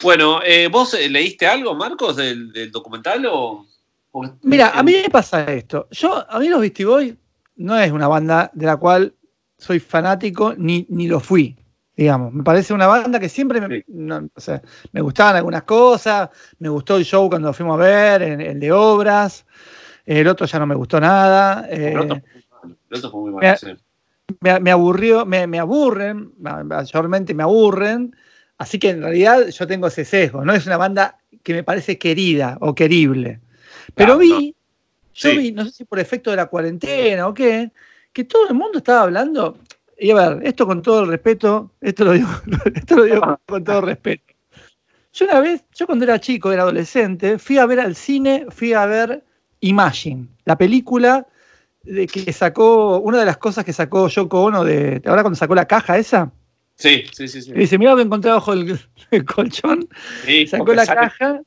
Bueno, eh, ¿vos leíste algo, Marcos, del, del documental o...? o- Mira, a mí me pasa esto. Yo, a mí los Beastie Boys no es una banda de la cual soy fanático ni, ni lo fui. Digamos, me parece una banda que siempre me, Sí. no, o sea, me gustaban algunas cosas, me gustó el show cuando lo fuimos a ver, el, el de obras, el otro ya no me gustó nada, eh, El otro fue muy el otro fue me, me aburrió, me, me aburren, ma- mayormente me aburren, así que en realidad yo tengo ese sesgo, no es una banda que me parece querida o querible. Pero Claro, vi, yo Sí. vi, no sé si por efecto de la cuarentena o qué, que todo el mundo estaba hablando, y a ver, esto con todo el respeto, esto lo digo, esto lo digo con todo respeto. Yo una vez, yo cuando era chico, era adolescente, fui a ver al cine, fui a ver Imagine, la película de que sacó, una de las cosas que sacó Yoko Ono de, ¿te acuerdas cuando sacó la caja esa? Sí, sí, sí. sí. Y dice, mira lo que encontré bajo el, el colchón, Sí, sacó la caja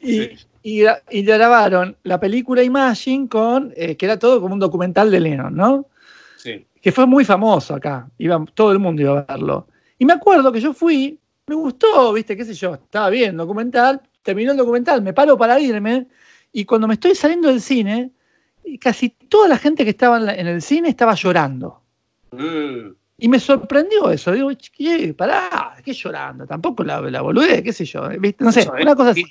y, Sí. y, gra- y grabaron la película Imagine con, eh, que era todo como un documental de Lennon, ¿no? Sí, Que fue muy famoso acá, iba, todo el mundo iba a verlo. Y me acuerdo que yo fui me gustó, viste, qué sé yo, estaba bien, documental, terminó el documental, me paro para irme, y cuando me estoy saliendo del cine, casi toda la gente que estaba en, el cine estaba llorando. Mm. Y me sorprendió eso. Digo, ¿qué? Pará, ¿qué llorando? Tampoco la, la boludez, qué sé yo. No sé, una cosa así.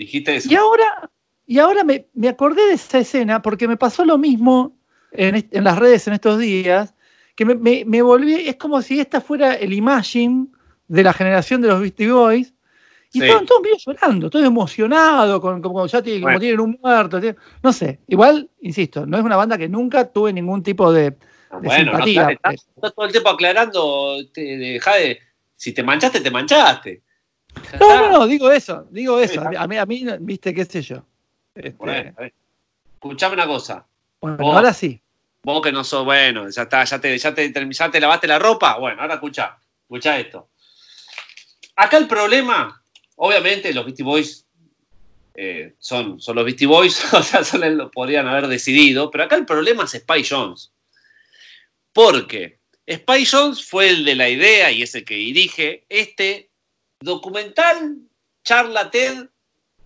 Dijiste eso. Y ahora, y ahora me, acordé de esa escena porque me pasó lo mismo en, las redes en estos días, que me, volví, es como si esta fuera el Imagine de la generación de los Beastie Boys, y estaban todos medio llorando, todos emocionados, con, como ya tienen, tienen un muerto. no sé, igual, insisto, no es una banda que nunca tuve ningún tipo de, bueno, simpatía. No, estás, todo el tiempo aclarando, te, Jade, si te manchaste, te manchaste. No, no, no, digo eso, digo eso. A mí, a mí, viste, qué sé yo. Este... Escuchame una cosa. Bueno, ahora sí. Vos que no sos bueno, ya está, ya te, ya te, ya te lavaste la ropa. Bueno, ahora escucha, escucha esto. Acá el problema Obviamente los Beastie Boys eh, son, son los Beastie Boys, o sea, solo lo podrían haber decidido, pero acá el problema es Spy Jones. Porque Spy Jones fue el de la idea y es el que dirige este documental, charla TED,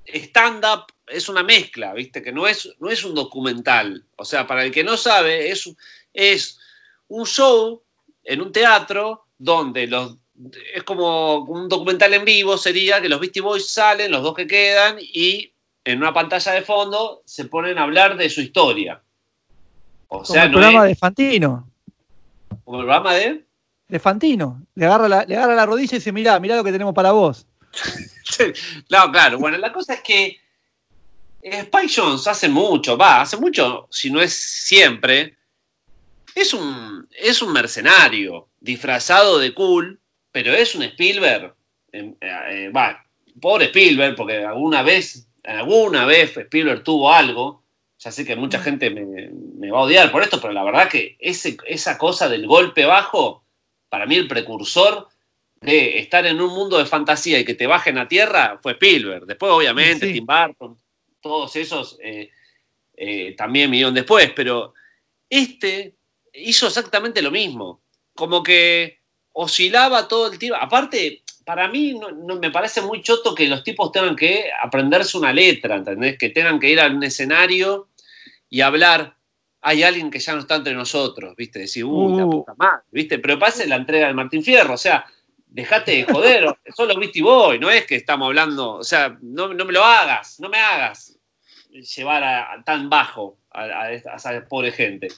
stand-up, es una mezcla, ¿viste? Que no es, no es un documental. O sea, para el que no sabe, es, es un show en un teatro donde los es como un documental en vivo, sería que los Beastie Boys salen, los dos que quedan, y en una pantalla de fondo se ponen a hablar de su historia. O sea, el programa de Fantino. Como el programa de. De Fantino. Le agarra la, le agarra la rodilla y dice: Mirá, mirá lo que tenemos para vos. no, claro. Bueno, la cosa es que Spike Jones hace mucho, va, hace mucho, si no es siempre, es un, es un mercenario disfrazado de cool pero es un Spielberg, eh, eh, va, pobre Spielberg, porque alguna vez, alguna vez Spielberg tuvo algo, ya sé que mucha gente me, va a odiar por esto, pero la verdad que ese, esa cosa del golpe bajo, para mí el precursor de estar en un mundo de fantasía y que te bajen a tierra fue Spielberg. Después, obviamente, Tim Burton, todos esos eh, también vinieron después, pero este hizo exactamente lo mismo. Como que oscilaba todo el tiempo. Aparte, para mí no, me parece muy choto que los tipos tengan que aprenderse una letra, ¿entendés? Que tengan que ir a un escenario y hablar. Hay alguien que ya no está entre nosotros, ¿viste? Decir, uy, la uh. puta madre, ¿viste? Pero pase la entrega de Martín Fierro, o sea, dejate de joder, solo Beastie Boy, no es que estamos hablando, o sea, no, me lo hagas, no me hagas llevar a, tan bajo a, esa pobre gente.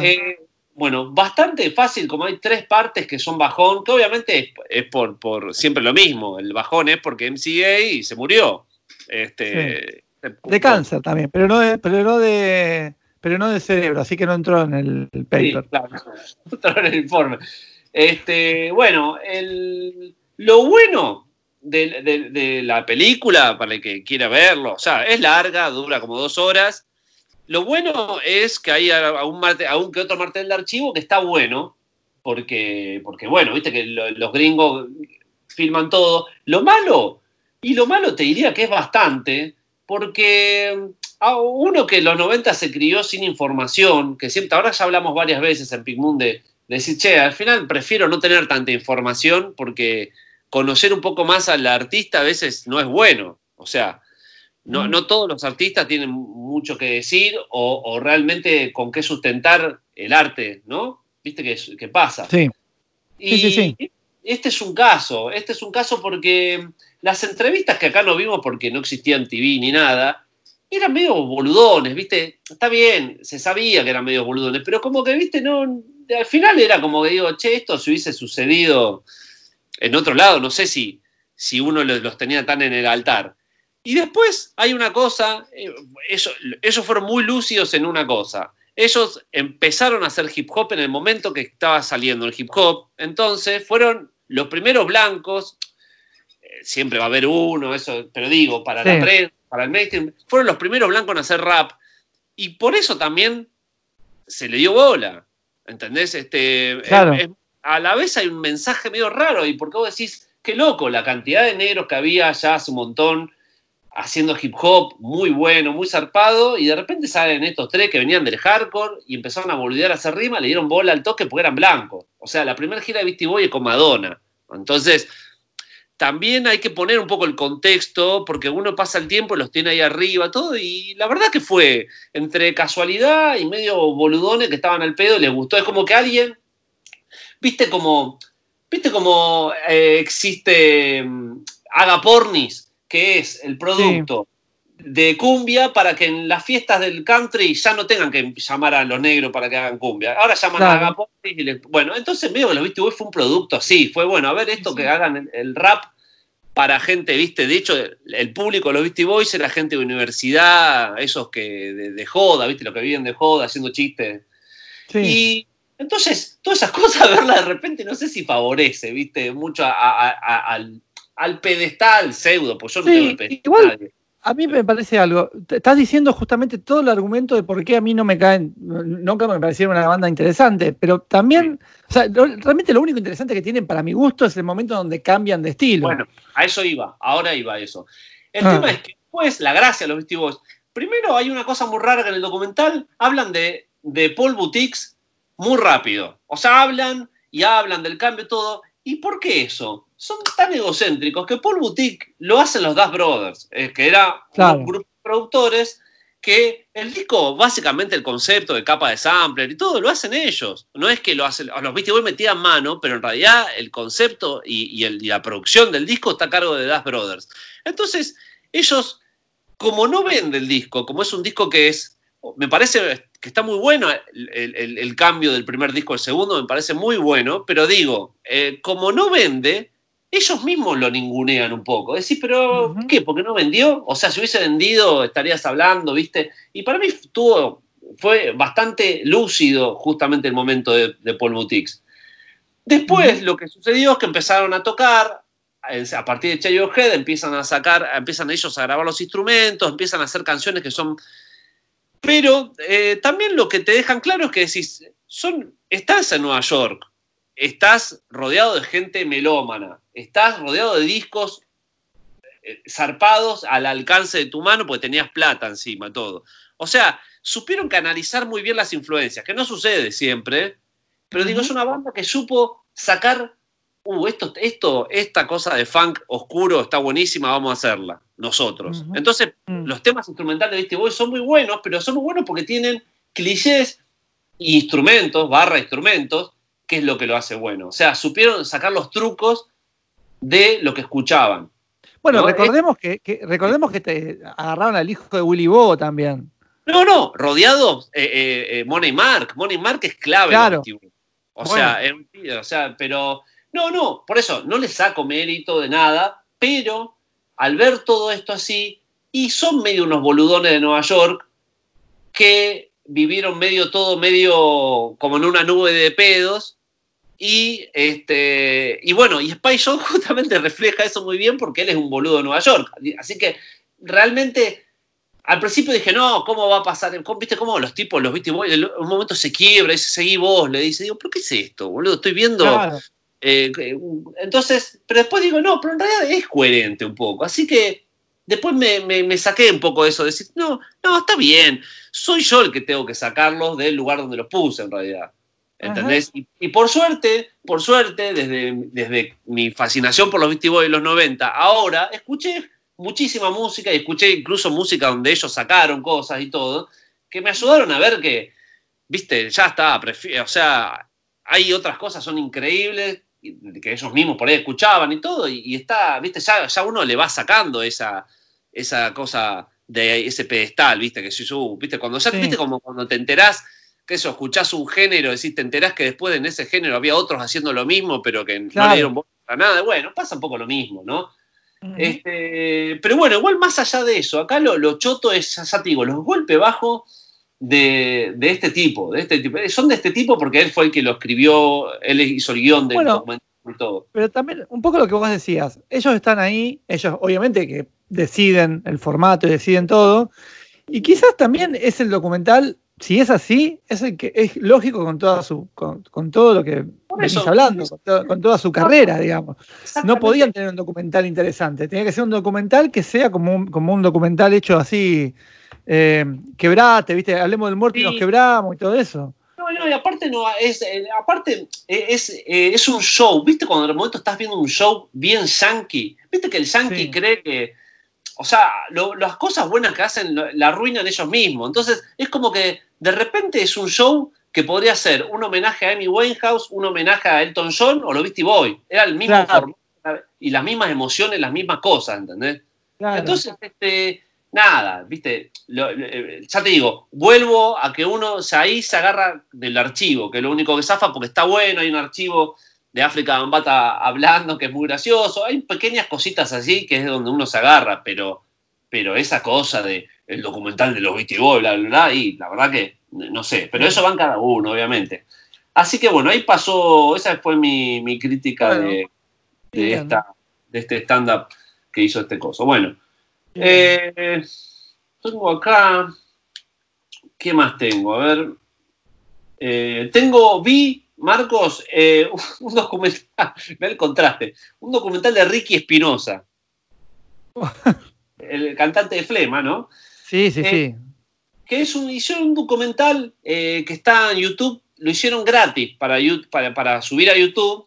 Eh, bueno, bastante fácil, como hay tres partes que son bajón, que obviamente es, por, por, siempre lo mismo. El bajón es porque MCA se murió. Este, De cáncer también, pero no de, pero no de, pero no de cerebro, así que no entró en el, paper. claro, no entró en el informe. Este, bueno, el, lo bueno de, de, la película, para el que quiera verlo, o sea, es larga, dura como dos horas, lo bueno es que hay aún, que otro martel de archivo que está bueno, porque, porque bueno, viste que los gringos filman todo. Lo malo, y lo malo te diría que es bastante, porque a uno que en los 90 se crió sin información, que siempre, ahora ya hablamos varias veces en Pigmoon de, de decir, che, al final prefiero no tener tanta información porque conocer un poco más al artista a veces no es bueno. O sea, no, no todos los artistas tienen mucho que decir o, realmente con qué sustentar el arte, ¿no? ¿Viste qué, pasa? Sí. Y sí, sí, este es un caso, este es un caso porque las entrevistas que acá no vimos porque no existían TV ni nada, eran medio boludones, ¿viste? Está bien, se sabía que eran medio boludones, pero como que, ¿viste? No, al final era como que digo, che, esto se hubiese sucedido en otro lado, no sé si, si uno los tenía tan en el altar. Y después hay una cosa, eh, ellos fueron muy lúcidos en una cosa. Ellos empezaron a hacer hip hop en el momento que estaba saliendo el hip hop. Entonces fueron los primeros blancos, eh, siempre va a haber uno, eso, pero digo, para la prensa, para el mainstream, fueron los primeros blancos en hacer rap. Y por eso también se le dio bola. ¿Entendés? Este, a la vez hay un mensaje medio raro, y porque vos decís, qué loco, la cantidad de negros que había ya hace un montón haciendo hip hop muy bueno, muy zarpado, y de repente salen estos tres que venían del hardcore y empezaron a boludear a hacer rima, le dieron bola al toque porque eran blancos. O sea, la primera gira de Beastie Boy es con Madonna. Entonces, también hay que poner un poco el contexto, porque uno pasa el tiempo los tiene ahí arriba, todo, y la verdad que fue entre casualidad y medio boludones que estaban al pedo les gustó. Es como que alguien, viste como, viste como eh, existe um, Agapornis, que es el producto de cumbia para que en las fiestas del country ya no tengan que llamar a los negros para que hagan cumbia. Ahora llaman a Agapornis y les, bueno, entonces medio que los viste fue un producto así, fue bueno, a ver esto que hagan el, rap para gente, viste, de hecho el público, los Beastie Boys era gente de universidad, esos que de, joda, viste, los que viven de joda, haciendo chistes. Y entonces, todas esas cosas, verlas de repente, no sé si favorece, viste, mucho al, al, pedestal pseudo, pues yo no tengo el pedestal. A mí me parece algo. Estás diciendo justamente todo el argumento de por qué a mí no me caen, nunca me parecieron una banda interesante, pero también, o sea, realmente lo único interesante que tienen para mi gusto es el momento donde cambian de estilo. Bueno, a eso iba, ahora iba a eso. El ah. tema es que después, la gracia de los vestigos, primero hay una cosa muy rara que en el documental hablan de, de Paul Boutiques muy rápido. O sea, hablan y hablan del cambio y todo. ¿Y por qué eso? son tan egocéntricos que Paul Boutique lo hacen los Das Brothers, eh, que era un grupo de productores que el disco, básicamente el concepto de capa de sampler y todo, lo hacen ellos. No es que lo hacen, los Beastie Boys metían mano, pero en realidad el concepto y, la producción del disco está a cargo de Das Brothers. Entonces, ellos, como no venden el disco, como es un disco que es, me parece que está muy bueno el, cambio del primer disco al segundo, me parece muy bueno, pero digo, eh, como no vende, ellos mismos lo ningunean un poco. Decís, pero ¿qué? ¿Por qué no vendió? O sea, si hubiese vendido, estarías hablando, ¿viste? Y para mí estuvo, fue bastante lúcido justamente el momento de, Paul Boutiques. Después lo que sucedió es que empezaron a tocar, a partir de Chayo Head empiezan a sacar, empiezan ellos a grabar los instrumentos, empiezan a hacer canciones que son... Pero eh, también lo que te dejan claro es que decís, son, estás en Nueva York, estás rodeado de gente melómana, estás rodeado de discos eh, zarpados al alcance de tu mano porque tenías plata encima, todo. O sea, supieron canalizar muy bien las influencias, que no sucede siempre, pero digo, es una banda que supo sacar, uh, esto, esto, esta cosa de funk oscuro está buenísima, vamos a hacerla, nosotros. Entonces, mm. los temas instrumentales de este Boy son muy buenos, pero son muy buenos porque tienen clichés e instrumentos, barra instrumentos, que es lo que lo hace bueno. O sea, supieron sacar los trucos de lo que escuchaban. Bueno, recordemos, que, recordemos que te agarraron al hijo de Willy Bo también. No, no, rodeado eh, eh, eh, Money Mark. Money Mark es clave. Claro. O, sea, o sea, pero. No, no, por eso no le saco mérito de nada, pero al ver todo esto así, y son medio unos boludones de Nueva York que vivieron medio todo, medio como en una nube de pedos, y, este, y bueno, y Spy Jones justamente refleja eso muy bien porque él es un boludo de Nueva York. Así que realmente al principio dije, no, ¿cómo va a pasar? ¿Viste cómo los tipos, los viste, en un momento se quiebra y dice, seguí vos, le dice, digo, ¿pero qué es esto, boludo? Estoy viendo. Eh, entonces, pero después digo, no, pero en realidad es coherente un poco. Así que después me, me, saqué un poco eso, de decir, no, no, está bien. Soy yo el que tengo que sacarlos del lugar donde los puse en realidad. ¿Entendés? Y, por suerte, por suerte, desde, desde mi fascinación por los Beastie Boys de los 90, ahora escuché muchísima música y escuché incluso música donde ellos sacaron cosas y todo, que me ayudaron a ver que, viste, ya está, o sea, hay otras cosas, son increíbles, que ellos mismos por ahí escuchaban y todo, y, está, viste, ya, ya, uno le va sacando esa, esa cosa de ese pedestal, viste, que si yo, viste, cuando ya, viste, como cuando te enterás que eso, escuchás un género, decís, te enterás que después en ese género había otros haciendo lo mismo, pero que no le dieron a nada. Bueno, pasa un poco lo mismo, ¿no? este, pero bueno, igual más allá de eso, acá lo, choto es, ya te digo, los golpes bajos de, este tipo, de este tipo. Son de este tipo porque él fue el que lo escribió, él hizo el guion del documental y todo. Pero también, un poco lo que vos decías, ellos están ahí, ellos obviamente que deciden el formato y deciden todo, y quizás también es el documental si es así, es, que, es lógico con, toda su, con, todo lo que venís hablando, con, toda su carrera, digamos. No podían tener un documental interesante, tenía que ser un documental que sea como un, como un documental hecho así, eh, quebrate, ¿viste? Hablemos del muerto y nos quebramos y todo eso. No, no, aparte no es, eh, aparte eh, es, eh, es un show, ¿viste? Cuando de momento estás viendo un show bien yankee, ¿viste que el yankee Sí. cree que, o sea, lo- las cosas buenas que hacen lo- la arruinan ellos mismos. Entonces es como que de repente es un show que podría ser un homenaje a Amy Winehouse, un homenaje a Elton John o lo Beastie Boy. Era el mismo Claro. formato y las mismas emociones, las mismas cosas, ¿entendés? Claro. Entonces, este, nada, viste, Lo- lo- eh, ya te digo, vuelvo a que uno ahí se agarra del archivo, que es lo único que zafa porque está bueno, hay un archivo de África Bambata hablando que es muy gracioso, hay pequeñas cositas así que es donde uno se agarra, pero, pero esa cosa de el documental de los Beastie Boys, bla, bla, bla, y la verdad que no sé, pero eso va en cada uno, obviamente. Así que bueno, ahí pasó, esa fue mi, mi crítica Bueno, de, de, esta, de este stand-up que hizo este coso. Bueno. Eh, tengo acá. ¿Qué más tengo? A ver. Eh, tengo, vi, Marcos, eh, un documental, ve el contraste, un documental de Ricky Espinosa, el cantante de Flema, ¿no? sí, sí, sí. que es un, hicieron un documental que está en YouTube, lo hicieron gratis para, para, para subir a YouTube,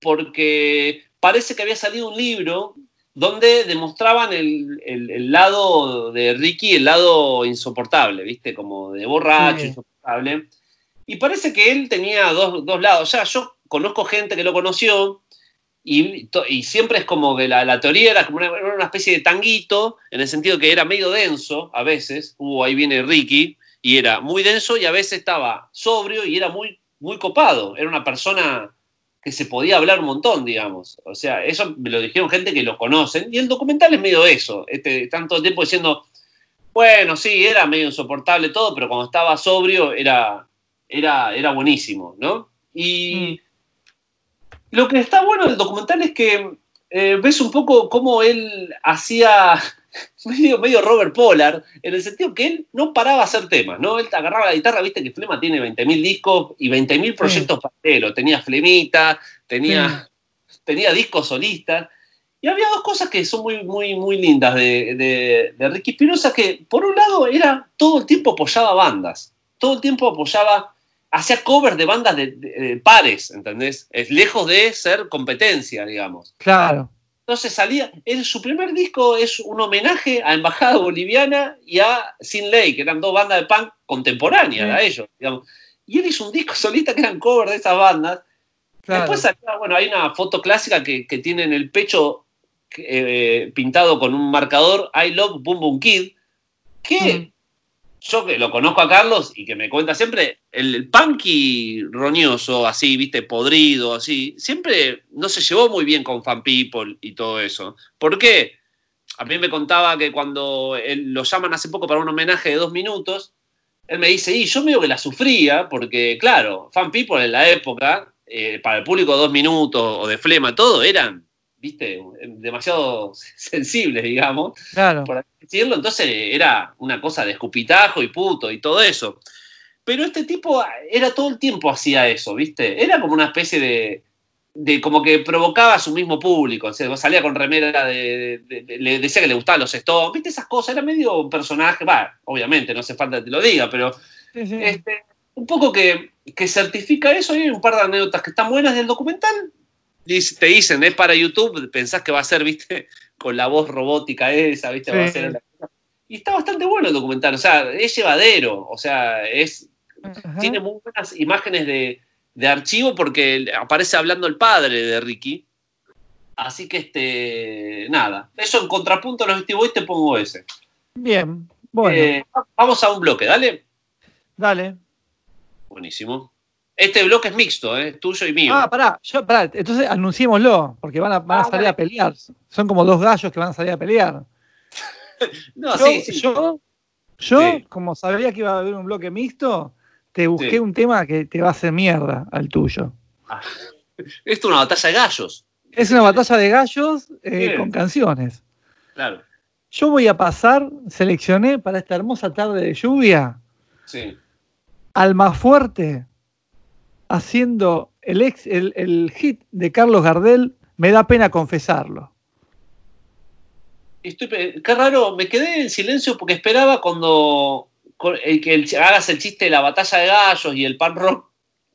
porque parece que había salido un libro donde demostraban el, el- el lado de Ricky, el lado insoportable, ¿viste? Como de borracho, Sí. insoportable. Y parece que él tenía dos, dos lados. O sea, yo conozco gente que lo conoció y, y siempre es como que la, la teoría era como una, era una especie de tanguito, en el sentido que era medio denso a veces. Uh, ahí viene Ricky, y era muy denso y a veces estaba sobrio y era muy, muy copado. Era una persona que se podía hablar un montón, digamos. O sea, eso me lo dijeron gente que lo conocen. Y el documental es medio eso. Este, están todo el tiempo diciendo, bueno, sí, era medio insoportable todo, pero cuando estaba sobrio era, era, era buenísimo, ¿no? Y lo que está bueno del documental es que eh, ves un poco cómo él hacía medio, medio Robert Pollard, en el sentido que él no paraba a hacer temas, ¿no? Él agarraba la guitarra, viste que Flema tiene 20.000 discos y 20.000 proyectos paralelos. Tenía Flemita, tenía, tenía discos solistas. Y había dos cosas que son muy, muy, muy lindas de, de, de Ricky Espinosa, que por un lado era todo el tiempo apoyaba bandas, todo el tiempo apoyaba, hacía covers de bandas de pares, ¿entendés? Es lejos de ser competencia, digamos. Claro. Entonces salía, su primer disco es un homenaje a Embajada Boliviana y a Sin Ley, que eran dos bandas de punk contemporáneas Sí. a ellos, digamos. Y él hizo un disco solista que eran covers de esas bandas. claro. Después salía, bueno, hay una foto clásica que, que tiene en el pecho eh, pintado con un marcador I Love Boom Boom Kid, que Mm. Yo que lo conozco a Carlos y que me cuenta siempre, el punky roñoso, así, viste, podrido, así, siempre no se llevó muy bien con Fan People y todo eso. ¿Por qué? A mí me contaba que cuando lo llaman hace poco para un homenaje de dos minutos, él me dice, y yo medio que la sufría, porque claro, Fan People en la época, eh, para el público dos minutos o de flema, todo eran, viste, demasiado sensibles, digamos Claro. por decirlo, entonces era una cosa de escupitajo y puto y todo eso. Pero este tipo era todo el tiempo hacía eso, ¿viste? Era como una especie de, de como que provocaba a su mismo público, o sea, salía con remera de, de- de- le decía que le gustaban los Stones, ¿viste? Esas cosas, era medio un personaje, va, obviamente, no hace falta que te lo diga, pero Sí, sí. este, un poco que, que certifica eso, y hay un par de anécdotas que están buenas del documental. Te dicen, es para YouTube, pensás que va a ser, viste, con la voz robótica esa, viste, va a ser Y está bastante bueno el documental, o sea, es llevadero, o sea, es, Ajá. tiene muy buenas imágenes de, de archivo porque aparece hablando el padre de Ricky. Así que, este, nada, eso en contrapunto a los Beastie Boys te pongo ese. Bien. Bueno, Eh, vamos a un bloque, dale. dale. Buenísimo. Este bloque es mixto, ¿eh? tuyo y mío. Ah, pará, yo, pará, entonces anunciémoslo, porque van a, van a Ah, salir a pelear. Son como dos gallos que van a salir a pelear. no, yo, sí, sí. yo, yo, Sí. como sabía que iba a haber un bloque mixto, te busqué Sí. un tema que te va a hacer mierda al tuyo. Esto es una batalla de gallos. Es una batalla de gallos eh, con canciones. Claro. Yo voy a pasar, seleccioné para esta hermosa tarde de lluvia, Sí. al más fuerte, haciendo el, ex, el, el hit de Carlos Gardel, me da pena confesarlo. Estoy, qué raro, me quedé en silencio porque esperaba cuando el que el- hagas el chiste de la batalla de gallos y el pan rock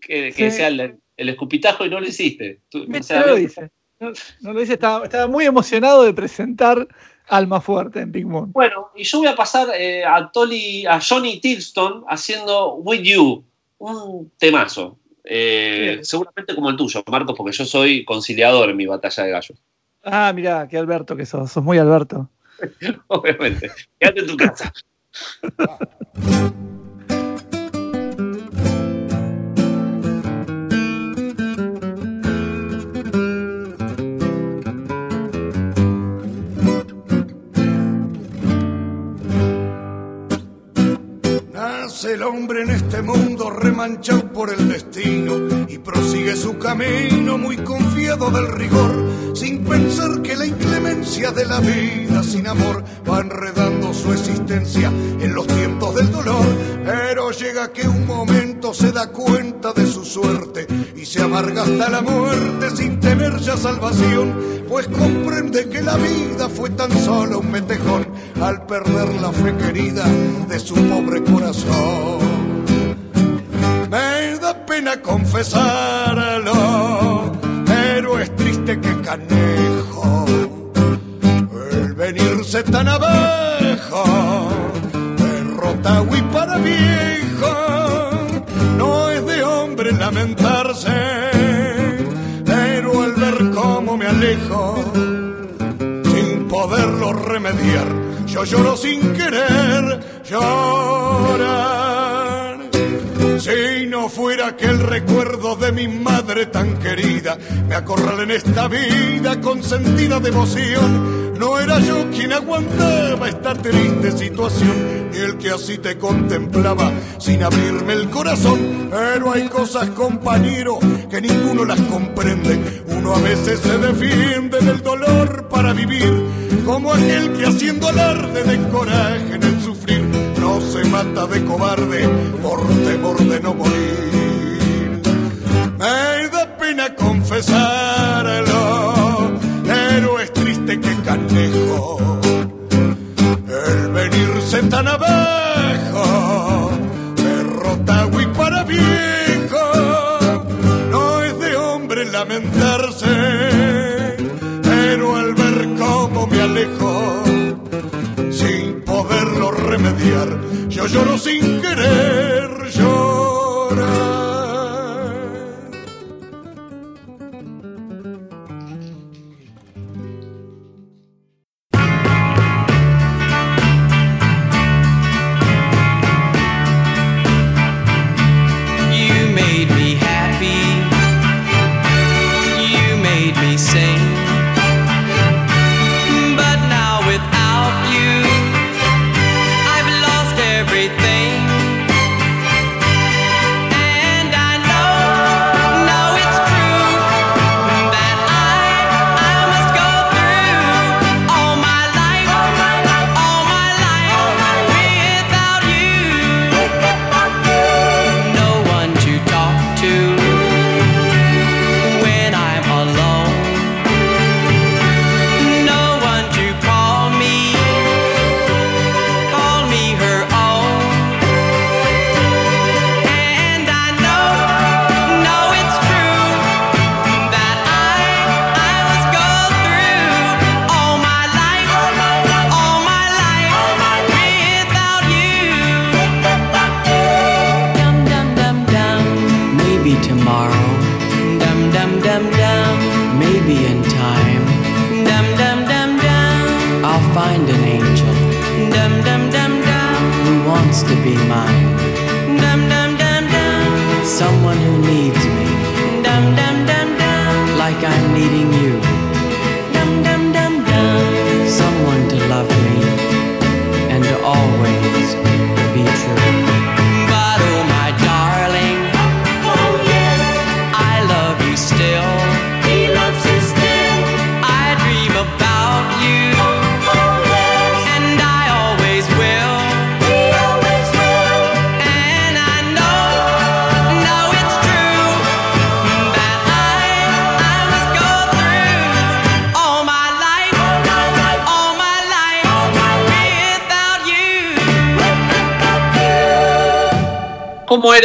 que, que Sí. sea el, el escupitajo y no lo hiciste. Tú- No sea, lo dice. No, no lo estaba, estaba muy emocionado de presentar Alma Fuerte en Big Moon. Bueno, y yo voy a pasar eh, a, Tolly, a Johnny Tilston haciendo With You, un temazo. Eh, seguramente como el tuyo, Marcos, porque yo soy conciliador en mi batalla de gallos. Ah, mirá, qué Alberto que sos, sos muy Alberto. Obviamente. Quédate en tu casa. Nace el hombre en este mundo remanchado por el destino y prosigue su camino muy confiado del rigor, sin pensar que la inclemencia de la vida sin amor va enredando su existencia en los tiempos del dolor. Pero llega que un momento se da cuenta de su suerte y se amarga hasta la muerte sin tener ya salvación, pues comprende que la vida fue tan solo un metejón al perder la fe querida de su pobre corazón. Pena confesarlo, pero es triste que canejo el venirse tan abajo, derrota y para viejo, no es de hombre lamentarse, pero al ver cómo me alejo, sin poderlo remediar, yo lloro sin querer llorar. Si no fuera aquel recuerdo de mi madre tan querida, me acorrala en esta vida con sentida devoción. No era yo quien aguantaba esta triste situación, ni el que así te contemplaba sin abrirme el corazón. Pero hay cosas, compañero, que ninguno las comprende. Uno a veces se defiende del dolor para vivir, como aquel que haciendo alarde de coraje en el sufrir, se mata de cobarde por temor de no morir. Me da pena confesarlo, pero es triste que canejo el venirse tan abajo, yo lloro sin querer llorar.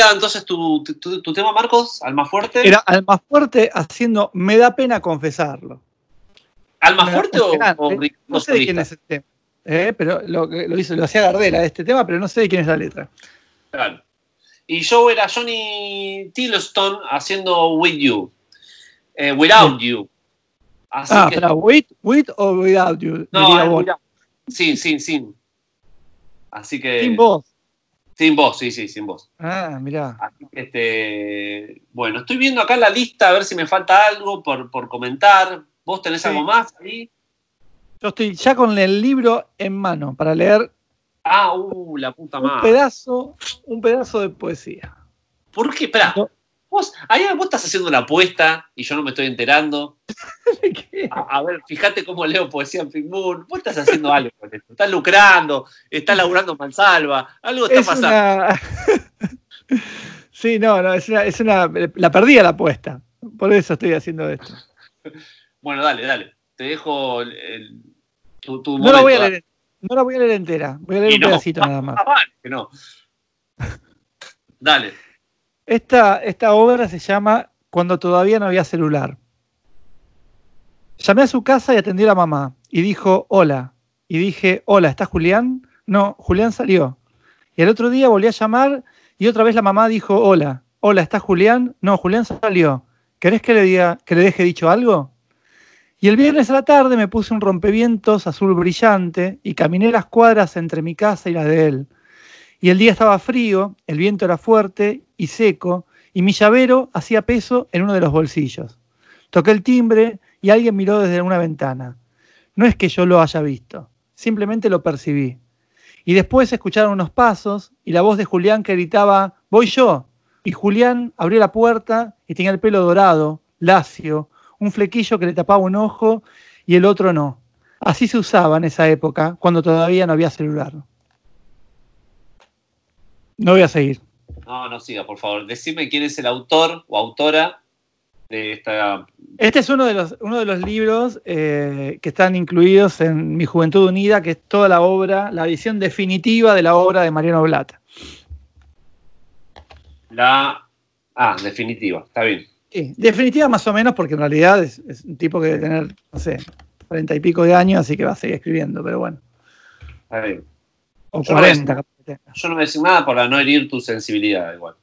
Era entonces tu, tu- tu tema, Marcos? ¿Alma fuerte? Era Alma Fuerte haciendo Me da pena confesarlo. ¿Alma Era fuerte o, o Ricardo No sé de quién es el tema. Eh, pero lo, lo hizo, lo hacía Gardela este tema, pero no sé de quién es la letra. Claro. Y yo era Johnny Tillstone haciendo With You. Eh, without You. Así ah, que. with, with or without you. no, diría without. Sin, sin, sin. Así que. Sin voz. Sin voz, sí, sí, sin voz. Ah, mirá. Así que, este, bueno, estoy viendo acá la lista a ver si me falta algo por, por comentar. ¿Vos tenés Sí. algo más ahí? Yo estoy ya con el libro en mano para leer Ah, uh, la puta un madre. pedazo, un pedazo de poesía. ¿Por qué? Esperá. No. Vos, ahí vos estás haciendo una apuesta y yo no me estoy enterando. A, a ver, fíjate cómo leo poesía en Pink Moon. Vos estás haciendo algo con esto. Estás lucrando, estás laburando mansalva. Algo está Es pasando. una... sí, no, no, es una, es una. La perdí a la apuesta. Por eso estoy haciendo esto. Bueno, dale, dale. Te dejo el, tu, tu No la voy a leer, no la voy a leer entera. Voy a leer un no. pedacito nada más. Ah, vale, que no. Dale. Esta, esta obra se llama Cuando todavía no había celular. Llamé a su casa y atendí a la mamá. Y dijo, hola. Y dije, hola, ¿está Julián? No, Julián salió. Y el otro día volví a llamar y otra vez la mamá dijo, hola. Hola, ¿está Julián? No, Julián salió. ¿Querés que le, diga, que le deje dicho algo? Y el viernes a la tarde me puse un rompevientos azul brillante y caminé las cuadras entre mi casa y las de él. Y el día estaba frío, el viento era fuerte y seco, y mi llavero hacía peso en uno de los bolsillos. Toqué el timbre y alguien miró desde una ventana. No es que yo lo haya visto, simplemente lo percibí. Y después escucharon unos pasos y la voz de Julián que gritaba, voy yo. Y Julián abrió la puerta y tenía el pelo dorado, lacio, un flequillo que le tapaba un ojo y el otro no. Así se usaba en esa época, cuando todavía no había celular. No voy a seguir. No, no siga, por favor. Decime quién es el autor o autora de esta. Este es uno de los, uno de los libros eh, que están incluidos en Mi Juventud Unida, que es toda la obra, la edición definitiva de la obra de Mariano Blata. La. Ah, definitiva, está bien. Sí, definitiva más o menos, porque en realidad es, es un tipo que debe tener, no sé, treinta y pico de años, así que va a seguir escribiendo, pero bueno. Está bien. O Yo no 40, voy. Yo no voy a decir nada para no herir tu sensibilidad, igual.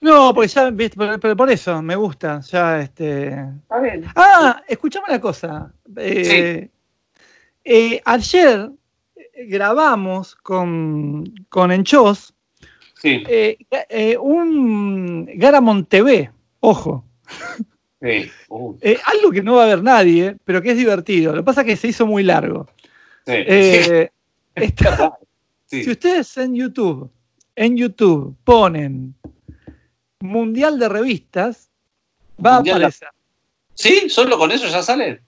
No, porque ya, viste, pero, pero por eso, me gusta. Ya, este. Está bien. Ah, escuchame una cosa. Eh, eh, ayer eh, grabamos con, con Enchos Sí, eh, eh, un Garamond TV, ojo. sí. Uh, Eh, algo que no va a ver nadie, pero que es divertido. Lo que pasa es que se hizo muy largo. sí. Eh, está- sí. Si ustedes en YouTube, en YouTube ponen Mundial de Revistas, va Mundial a aparecer. ¿Sí? ¿Solo con eso ya sale?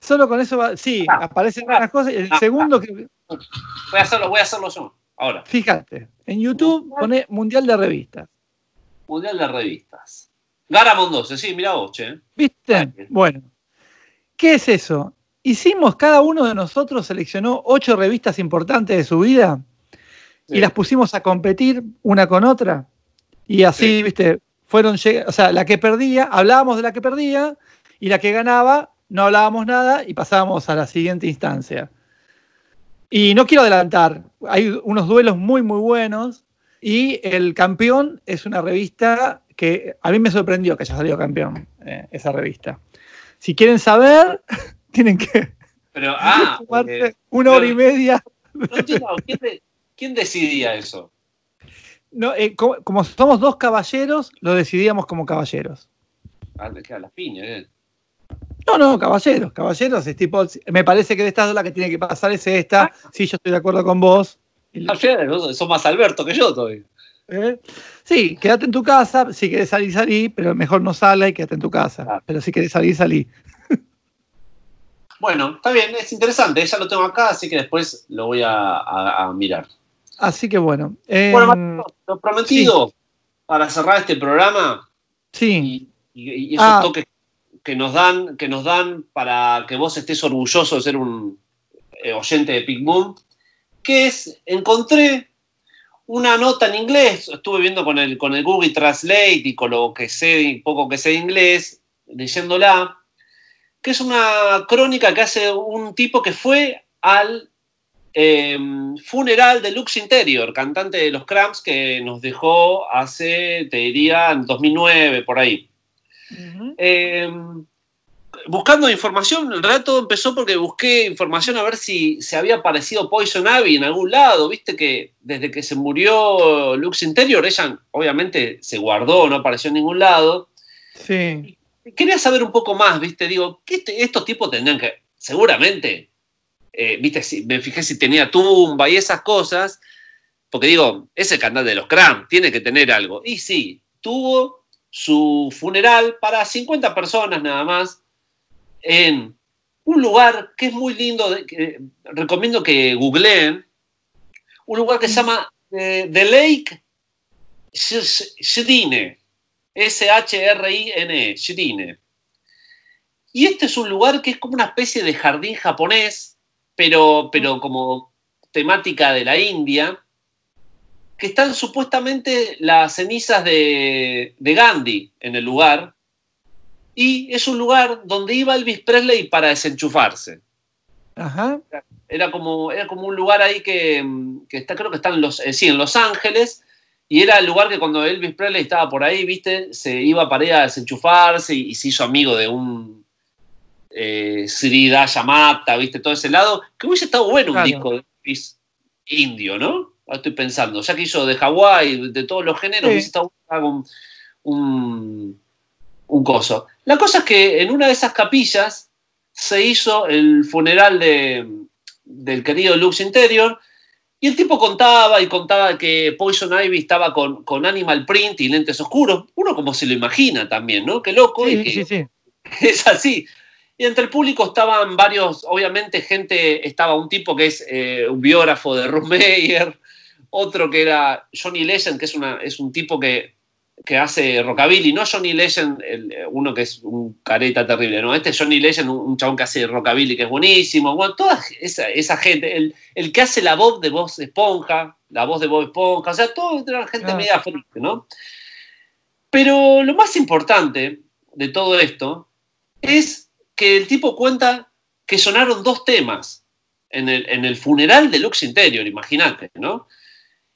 Solo con eso va, sí, Ah, aparecen ah, unas cosas. El ah, segundo que, Voy a hacerlo, voy a hacerlo yo. Ahora. fíjate, en YouTube pone Mundial de Revistas. Mundial de revistas. Garamond 12, sí, mira vos, che. ¿Viste? Bueno, ¿qué es eso? Hicimos, cada uno de nosotros seleccionó ocho revistas importantes de su vida y las pusimos a competir una con otra. Y así, Sí. viste, fueron, o sea, la que perdía, hablábamos de la que perdía y la que ganaba, no hablábamos nada y pasábamos a la siguiente instancia. Y no quiero adelantar, hay unos duelos muy, muy buenos y el campeón es una revista que a mí me sorprendió que haya salido campeón, eh, esa revista. Si quieren saber, tienen que Pero, ah, una hora y media no entiendo, ¿quién, de- quién decidía eso? No, eh, como, como somos dos caballeros, lo decidíamos como caballeros. Ah, las piñas, eh. No, no, caballeros, caballeros es tipo, me parece que de estas dos la que tiene que pasar es esta, Ah. sí, yo estoy de acuerdo con vos. Final, vos sos más Alberto que yo todavía. ¿eh? Sí, quédate en tu casa, si querés salir, salí, pero mejor no salga y quédate en tu casa. Ah. Pero si querés salir, salí. Bueno, está bien, es interesante, ya lo tengo acá, así que después lo voy a, a- a mirar. Así que bueno. eh, Bueno, Marco, lo prometido para cerrar este programa sí, y, y- y esos Ah. toques que nos dan, que nos dan para que vos estés orgulloso de ser un eh, oyente de Pig Moon, que es, encontré una nota en inglés, estuve viendo con el, con el Google Translate y con lo que sé, poco que sé de inglés, leyéndola, que es una crónica que hace un tipo que fue al eh, funeral de Lux Interior, cantante de los Cramps, que nos dejó hace, te diría, en 2009, por ahí. eh, buscando información, el realidad todo empezó porque busqué información a ver si se había aparecido Poison Ivy en algún lado. Viste que desde que se murió Lux Interior, ella obviamente se guardó, no apareció en ningún lado. Sí. Quería saber un poco más, viste, digo, ¿qué este- estos tipos tendrían que, seguramente, eh, viste, si, me fijé si tenía tumba y esas cosas, porque digo, es el cantante de los Cramps, tiene que tener algo. Y sí, tuvo su funeral para 50 personas nada más en un lugar que es muy lindo, recomiendo que googleen, un lugar que se llama eh, The Lake Sh- Shrine, S-H-R-I-N-E, Shrine. Y este es un lugar que es como una especie de jardín japonés, pero, pero como temática de la India, que están supuestamente las cenizas de, de Gandhi en el lugar, y es un lugar donde iba Elvis Presley para desenchufarse. Ajá. Era como, era como un lugar ahí que, que está, creo que está en Los, eh, sí, en Los Ángeles, y era el lugar que cuando Elvis Presley estaba por ahí, viste, se iba para ir a desenchufarse y, y se hizo amigo de un eh, Sri Yamata, viste, todo ese lado, que hubiese estado bueno un disco de Elvis indio, ¿no? Ahora estoy pensando, ya que hizo de Hawái, de todos los géneros, Sí. hubiese estado bueno un, un, un coso. La cosa es que en una de esas capillas se hizo el funeral de, del querido Lux Interior y el tipo contaba y contaba que Poison Ivy estaba con, con Animal Print y lentes oscuros. Uno como se lo imagina también, ¿no? Qué loco. y Sí, que sí, sí. es así. Y entre el público estaban varios, obviamente gente, estaba un tipo que es eh, un biógrafo de Ruth Meyer, otro que era Johnny Legend, que es, una, es un tipo que, que hace rockabilly, no Johnny Legend, el- uno que es un careta terrible, no, este es Johnny Legend, un, un chabón que hace rockabilly que es buenísimo, bueno, toda esa, esa gente, el, el que hace la voz de voz esponja, la voz de Bob Esponja, o sea, todo era gente Ah. media friki, ¿no? Pero lo más importante de todo esto es que el tipo cuenta que sonaron dos temas en el, en el funeral de Lux Interior, imagínate, ¿no?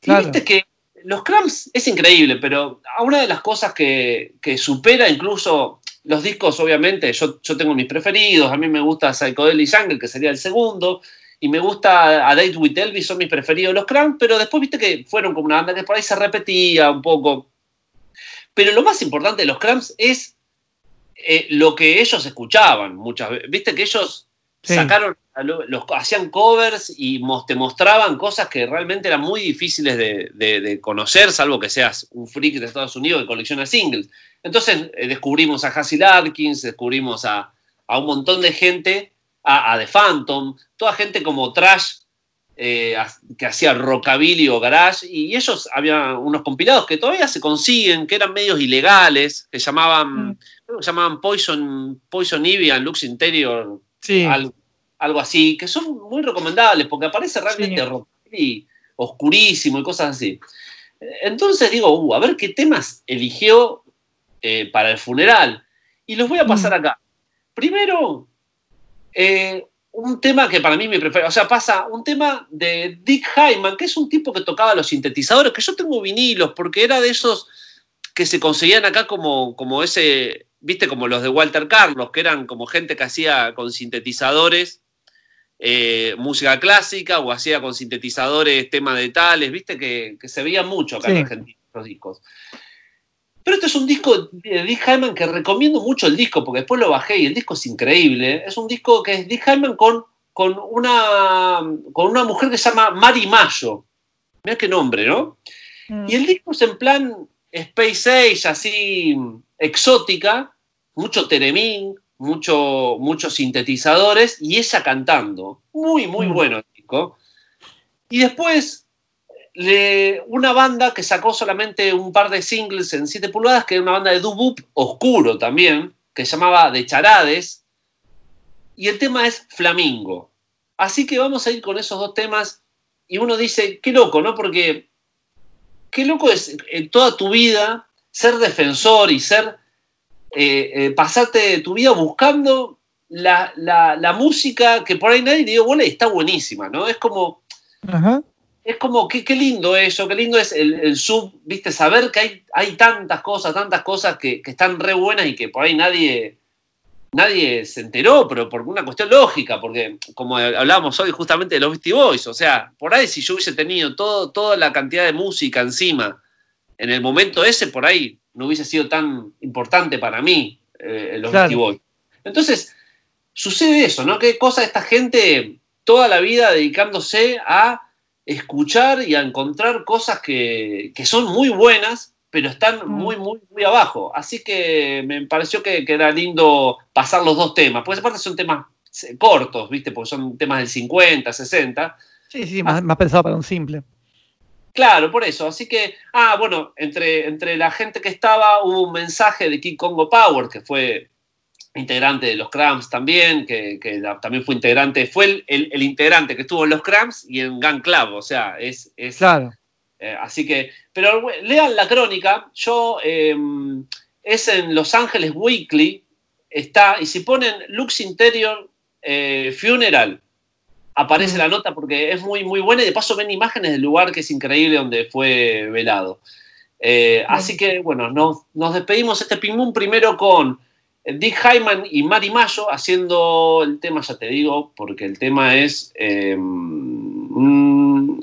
Claro. Y viste que los Cramps es increíble, pero una de las cosas que, que supera incluso los discos, obviamente, yo, yo tengo mis preferidos, a mí me gusta Psychedelic Jungle, que sería el segundo, y me gusta A Date with Elvis, son mis preferidos los Cramps, pero después viste que fueron como una banda que por ahí se repetía un poco. Pero lo más importante de los Cramps es eh, lo que ellos escuchaban muchas veces. Viste que ellos Sí. sacaron, los, hacían covers y te mostraban cosas que realmente eran muy difíciles de, de- de conocer, salvo que seas un freak de Estados Unidos que colecciona singles. Entonces eh, descubrimos a Hassy Larkins, descubrimos a, a un montón de gente, a, a The Phantom, toda gente como trash eh, que hacía rockabilly o garage, y ellos había unos compilados que todavía se consiguen, que eran medios ilegales, que llamaban, Mm. llamaban Poison, Poison Ivy and Lux Interior, Sí. algo, algo así, que son muy recomendables porque aparece realmente Sí. rockabilly oscurísimo y cosas así. Entonces digo, uh, a ver qué temas eligió eh, para el funeral. Y los voy a pasar acá. Primero, eh, un tema que para mí me prefiero, o sea, pasa un tema de Dick Hyman, que es un tipo que tocaba los sintetizadores, que yo tengo vinilos, porque era de esos que se conseguían acá como, como ese, viste, como los de Walter Carlos, que eran como gente que hacía con sintetizadores eh, música clásica o hacía con sintetizadores temas de tales, viste, que, que se veía mucho acá en Sí. Argentina, los discos. Pero este es un disco de Dick Hyman que recomiendo mucho el disco, porque después lo bajé y el disco es increíble. Es un disco que es Dick Hyman con, con, una, con una mujer que se llama Mari Mayo. Mira qué nombre, ¿no? Mm. Y el disco es en plan Space Age, así exótica, mucho teremín, mucho, muchos sintetizadores y ella cantando. Muy, muy Mm. bueno el disco. Y después una banda que sacó solamente un par de singles en 7 pulgadas, que era una banda de doo-wop oscuro también, que se llamaba De Charades. Y el tema es Flamingo. Así que vamos a ir con esos dos temas. Y uno dice, qué loco, ¿no? Porque qué loco es en toda tu vida ser defensor y ser, eh, eh, pasarte tu vida buscando la, la- música que por ahí nadie bola y está buenísima, ¿no? Es como, Ajá. Es como, qué, qué lindo eso, qué lindo es el, el sub, viste, saber que hay, hay tantas cosas, tantas cosas que, que están re buenas y que por ahí nadie, nadie se enteró, pero por una cuestión lógica, porque como hablábamos hoy justamente de los Beastie Boys, o sea, por ahí si yo hubiese tenido todo, toda la cantidad de música encima en el momento ese, por ahí no hubiese sido tan importante para mí eh, los Claro. Beastie Boys. Entonces, sucede eso, ¿no? Qué cosa esta gente toda la vida dedicándose a escuchar y a encontrar cosas que, que son muy buenas, pero están muy, muy, muy abajo. Así que me pareció que, que era lindo pasar los dos temas, porque aparte son temas eh, cortos, ¿viste? Porque son temas del 50, 60. Sí, sí, más, más pensado para un simple. Claro, por eso. Así que, ah, bueno, entre, entre la gente que estaba hubo un mensaje de King Congo Power, que fue integrante de los Cramps también, que, también fue integrante, fue el, el- el integrante que estuvo en los Cramps y en Gun Club, o sea, es... es Claro. eh, así que, pero lean la crónica, yo, eh, es en Los Ángeles Weekly, está, y si ponen Lux Interior eh, Funeral, aparece Mm. la nota porque es muy, muy buena y de paso ven imágenes del lugar que es increíble donde fue velado. Eh, Así que, bueno, nos, nos despedimos este Ping Pong primero con Dick Hyman y Mari Mayo haciendo el tema, ya te digo, porque el tema es eh, mm,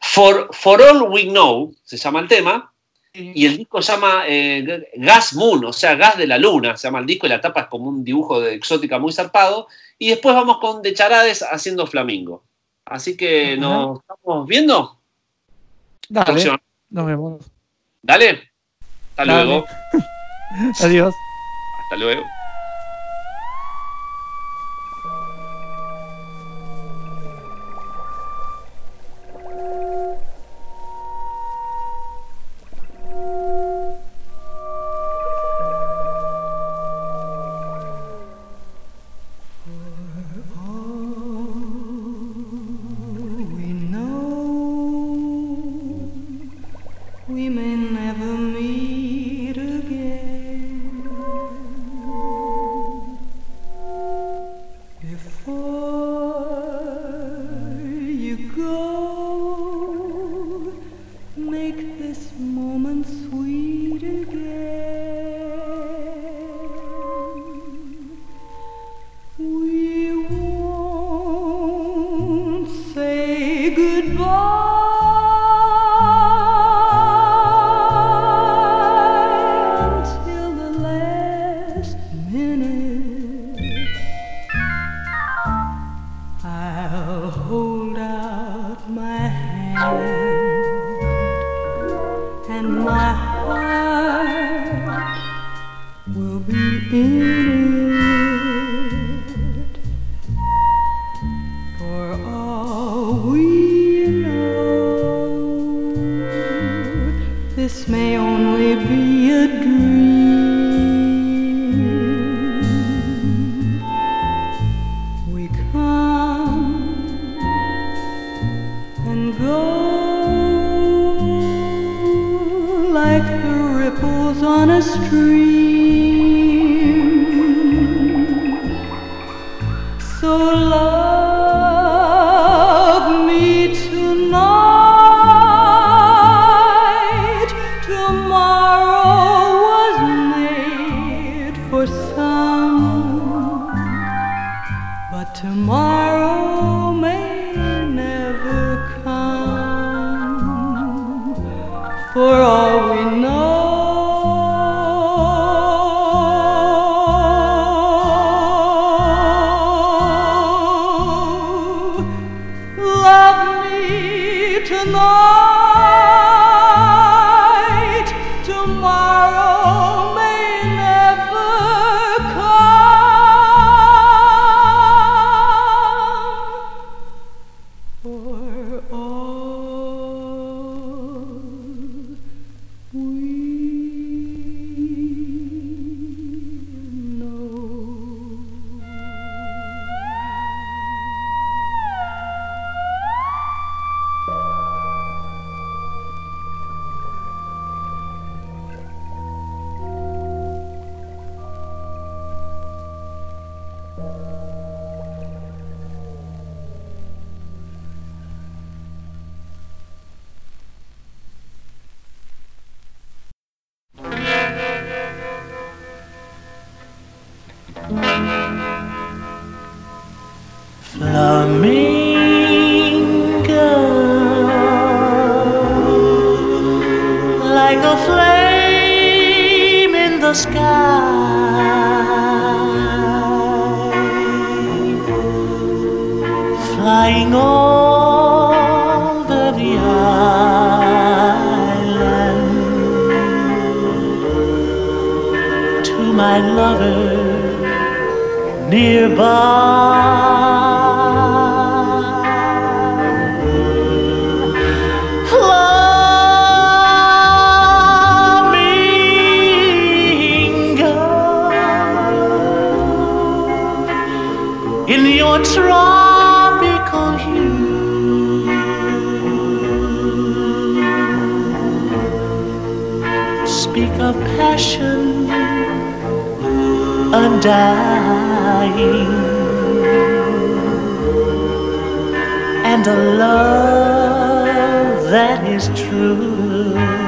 For, For All We Know, se llama el tema, y el disco se llama eh, Gas Moon, o sea, Gas de la Luna, se llama el disco y la tapa es como un dibujo de exótica muy zarpado. Y después vamos con De Charades haciendo Flamingo. Así que nos estamos viendo. Dale, nos vemos. Dale. Hasta Dale. luego. Adiós. Hasta luego. Like a flame in the sky flying over the island to my lover nearby. Passion undying and a love that is true.